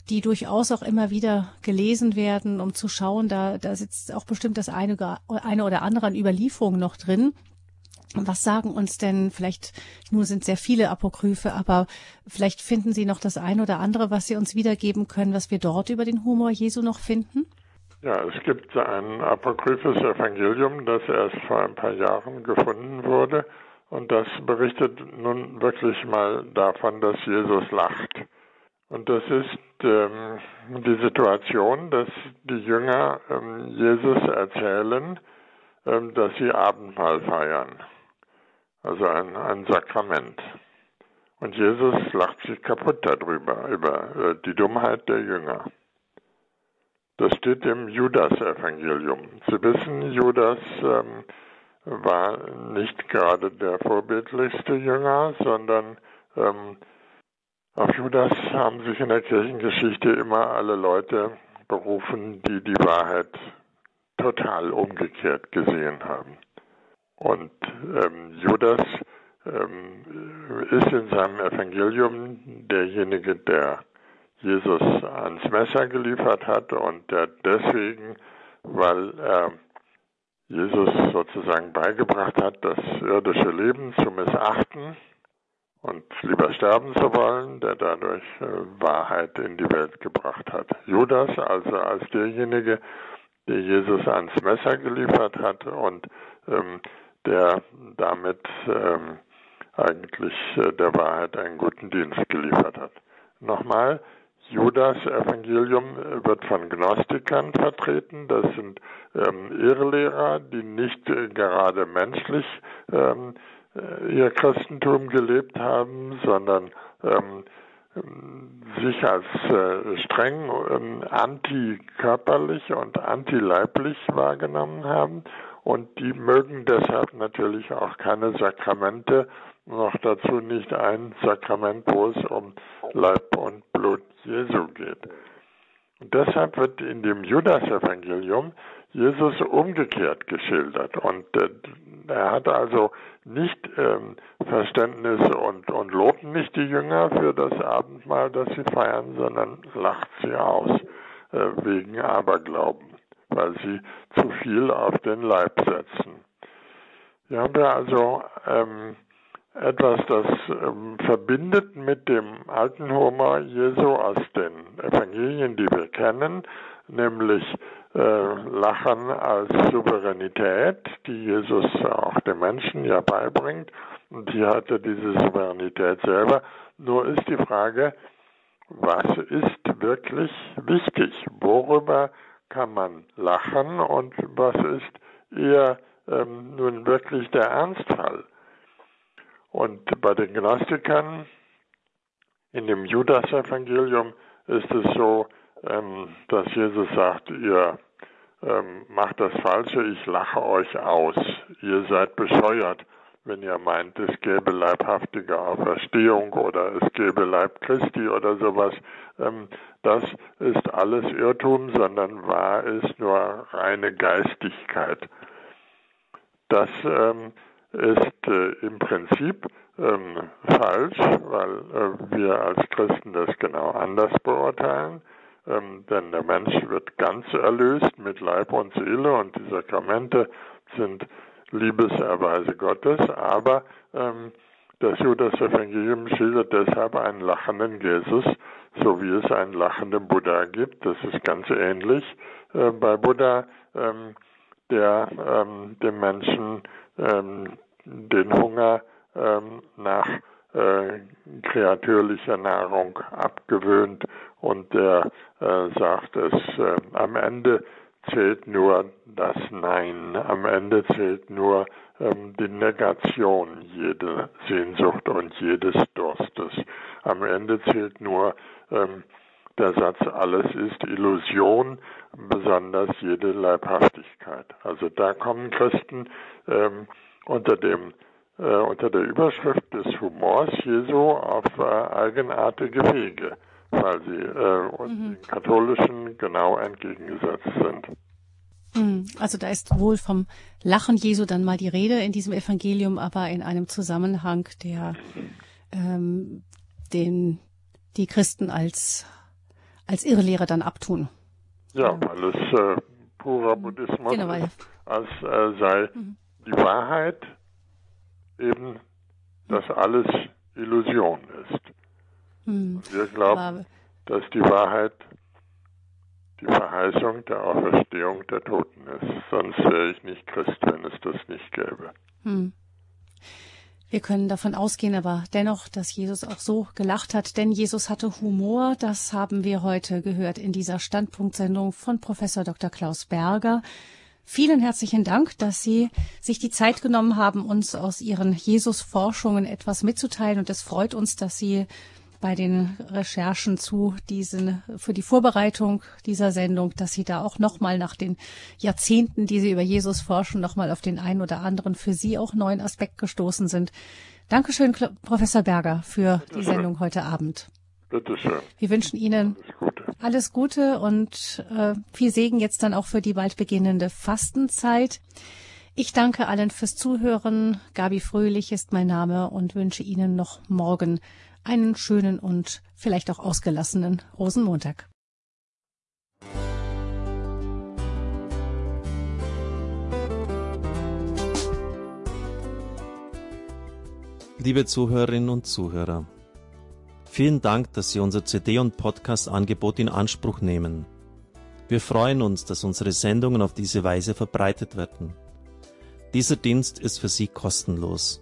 die durchaus auch immer wieder gelesen werden, um zu schauen, da, da sitzt auch bestimmt das eine, eine oder andere an Überlieferung noch drin. Was sagen uns denn, vielleicht, nun sind sehr viele Apokryphe, aber vielleicht finden Sie noch das eine oder andere, was Sie uns wiedergeben können, was wir dort über den Humor Jesu noch finden? Ja, es gibt ein apokryphes Evangelium, das erst vor ein paar Jahren gefunden wurde und das berichtet nun wirklich mal davon, dass Jesus lacht. Und das ist ähm, die Situation, dass die Jünger ähm, Jesus erzählen, ähm, dass sie Abendmahl feiern. Also ein, ein Sakrament. Und Jesus lacht sich kaputt darüber, über äh, die Dummheit der Jünger. Das steht im Judas-Evangelium. Sie wissen, Judas ähm, war nicht gerade der vorbildlichste Jünger, sondern ähm, auf Judas haben sich in der Kirchengeschichte immer alle Leute berufen, die die Wahrheit total umgekehrt gesehen haben. Und ähm, Judas ähm, ist in seinem Evangelium derjenige, der Jesus ans Messer geliefert hat und der deswegen, weil er Jesus sozusagen beigebracht hat, das irdische Leben zu missachten und lieber sterben zu wollen, der dadurch äh, Wahrheit in die Welt gebracht hat. Judas also als derjenige, der Jesus ans Messer geliefert hat und ähm, der damit ähm, eigentlich äh, der Wahrheit einen guten Dienst geliefert hat. Nochmal, Judas Evangelium wird von Gnostikern vertreten. Das sind ähm, Irrlehrer, die nicht äh, gerade menschlich ähm, äh, ihr Christentum gelebt haben, sondern ähm, sich als äh, streng ähm, antikörperlich und antileiblich wahrgenommen haben. Und die mögen deshalb natürlich auch keine Sakramente noch dazu nicht ein Sakrament, wo es um Leib und Blut Jesu geht. Und deshalb wird in dem Judas-Evangelium Jesus umgekehrt geschildert. Und äh, er hat also nicht ähm, Verständnis und, und lobt nicht die Jünger für das Abendmahl, das sie feiern, sondern lacht sie aus äh, wegen Aberglauben, weil sie zu viel auf den Leib setzen. Hier haben wir also ähm, etwas, das ähm, verbindet mit dem alten Homer Jesu aus den Evangelien, die wir kennen, nämlich äh, Lachen als Souveränität, die Jesus auch den Menschen ja beibringt. Und hier hat er diese Souveränität selber. Nur ist die Frage, was ist wirklich wichtig? Worüber kann man lachen und was ist eher ähm, nun wirklich der Ernstfall? Und bei den Gnostikern in dem Judas-Evangelium ist es so, ähm, dass Jesus sagt, ihr ähm, macht das Falsche, ich lache euch aus. Ihr seid bescheuert, wenn ihr meint, es gäbe leibhaftige Auferstehung oder es gäbe Leib Christi oder sowas. Ähm, das ist alles Irrtum, sondern wahr ist nur reine Geistigkeit. Das ist äh, im Prinzip ähm, falsch, weil äh, wir als Christen das genau anders beurteilen. Ähm, denn der Mensch wird ganz erlöst mit Leib und Seele und die Sakramente sind Liebeserweise Gottes, aber ähm, das Judas-Evangelium schildert deshalb einen lachenden Jesus, so wie es einen lachenden Buddha gibt. Das ist ganz ähnlich äh, bei Buddha, ähm, der ähm, dem Menschen ähm, den Hunger ähm, nach äh, kreatürlicher Nahrung abgewöhnt und der äh, sagt es äh, am Ende zählt nur das Nein, am Ende zählt nur ähm, die Negation jeder Sehnsucht und jedes Durstes. Am Ende zählt nur ähm, der Satz, alles ist Illusion, besonders jede Leibhaftigkeit. Also da kommen Christen ähm, unter dem äh, unter der Überschrift des Humors Jesu auf äh, eigenartige Wege, weil sie äh, mhm. den katholischen genau entgegengesetzt sind. Mhm. Also da ist wohl vom Lachen Jesu dann mal die Rede in diesem Evangelium, aber in einem Zusammenhang, der ähm, den die Christen als als Irrlehre dann abtun. Ja, weil es äh, purer Buddhismus genau, ist, als äh, sei mhm. die Wahrheit eben, dass alles Illusion ist. Mhm. Wir glauben, dass die Wahrheit die Verheißung der Auferstehung der Toten ist. Sonst wäre ich nicht Christ, wenn es das nicht gäbe. Hm. Wir können davon ausgehen, aber dennoch, dass Jesus auch so gelacht hat, denn Jesus hatte Humor. Das haben wir heute gehört in dieser Standpunktsendung von Professor Dr. Klaus Berger. Vielen herzlichen Dank, dass Sie sich die Zeit genommen haben, uns aus Ihren Jesus-Forschungen etwas mitzuteilen. Und es freut uns, dass Sie bei den Recherchen zu diesen, für die Vorbereitung dieser Sendung, dass Sie da auch nochmal nach den Jahrzehnten, die Sie über Jesus forschen, nochmal auf den einen oder anderen für Sie auch neuen Aspekt gestoßen sind. Dankeschön, Professor Berger, für die Sendung heute Abend. Bitte schön. Wir wünschen Ihnen alles Gute, alles Gute und äh, viel Segen jetzt dann auch für die bald beginnende Fastenzeit. Ich danke allen fürs Zuhören. Gabi Fröhlich ist mein Name und wünsche Ihnen noch morgen einen schönen und vielleicht auch ausgelassenen Rosenmontag. Liebe Zuhörerinnen und Zuhörer, vielen Dank, dass Sie unser CD- und Podcast-Angebot in Anspruch nehmen. Wir freuen uns, dass unsere Sendungen auf diese Weise verbreitet werden. Dieser Dienst ist für Sie kostenlos.